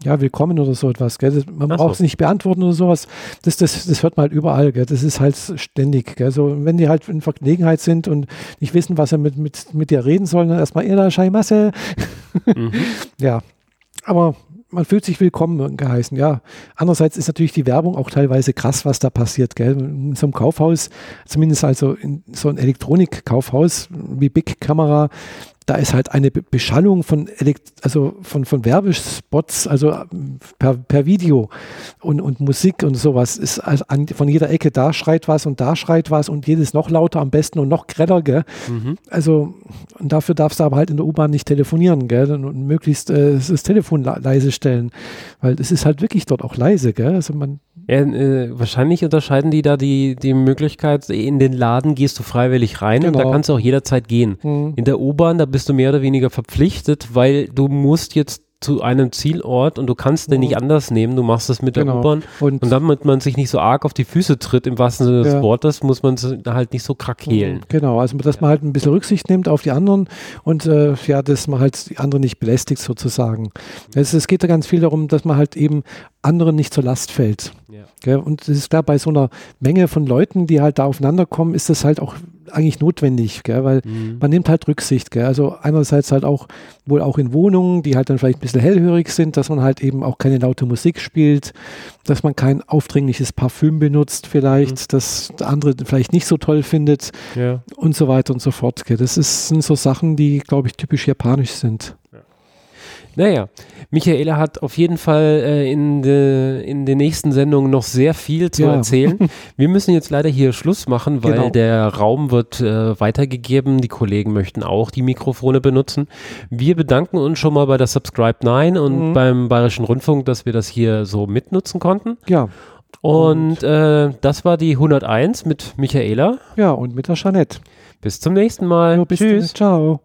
ja, willkommen oder so etwas. Gell? man braucht es nicht beantworten oder sowas. Das, das, das hört man halt überall. Gell? Das ist halt ständig. Gell? So, wenn die halt in Verlegenheit sind und nicht wissen, was sie mit, mit, mit dir reden sollen, dann erstmal, ja, Scheinmasse. Mhm. ja, aber man fühlt sich willkommen geheißen, ja. Andererseits ist natürlich die Werbung auch teilweise krass, was da passiert, gell. In so einem Kaufhaus, zumindest also in so ein Elektronikkaufhaus wie Big Camera, da ist halt eine Beschallung von, also von, von Werbespots, also ähm, per, per Video und, und Musik und sowas. Ist also an, von jeder Ecke, da schreit was und da schreit was und jedes noch lauter am besten und noch greller, gell? Mhm. Also, und dafür darfst du aber halt in der U-Bahn nicht telefonieren, gell? Und, und möglichst äh, das Telefon leise stellen, weil es ist halt wirklich dort auch leise, gell? Also man ja, äh, wahrscheinlich unterscheiden die da die, die Möglichkeit, in den Laden gehst du freiwillig rein genau. und da genau. kannst du auch jederzeit gehen. Mhm. In der U-Bahn, da bist du mehr oder weniger verpflichtet, weil du musst jetzt zu einem Zielort und du kannst den nicht mhm. anders nehmen, du machst das mit genau. der U-Bahn und, und, damit man sich nicht so arg auf die Füße tritt, im wahrsten Sinne des ja. Wortes, muss man halt nicht so krakeelen. Mhm. Genau, also dass man halt ein bisschen Rücksicht nimmt auf die anderen und äh, ja, dass man halt die anderen nicht belästigt sozusagen. Es, es geht da ganz viel darum, dass man halt eben anderen nicht zur Last fällt. Und das ist klar, bei so einer Menge von Leuten, die halt da aufeinander kommen, ist das halt auch eigentlich notwendig, gell? weil mhm. man nimmt halt Rücksicht. Gell? Also einerseits halt auch wohl auch in Wohnungen, die halt dann vielleicht ein bisschen hellhörig sind, dass man halt eben auch keine laute Musik spielt, dass man kein aufdringliches Parfüm benutzt vielleicht, mhm. das der andere vielleicht nicht so toll findet ja. und so weiter und so fort. Gell? Das ist, sind so Sachen, die, glaube ich, typisch japanisch sind. Naja, Michaela hat auf jeden Fall äh, in, de, in den nächsten Sendungen noch sehr viel zu ja. erzählen. Wir müssen jetzt leider hier Schluss machen, weil genau. der Raum wird äh, weitergegeben. Die Kollegen möchten auch die Mikrofone benutzen. Wir bedanken uns schon mal bei der Subscribe 9 und mhm. beim Bayerischen Rundfunk, dass wir das hier so mitnutzen konnten. Ja. Und, und äh, das war die 101 mit Michaela. Ja, und mit der Jeanette. Bis zum nächsten Mal. Ja, Tschüss. Ciao.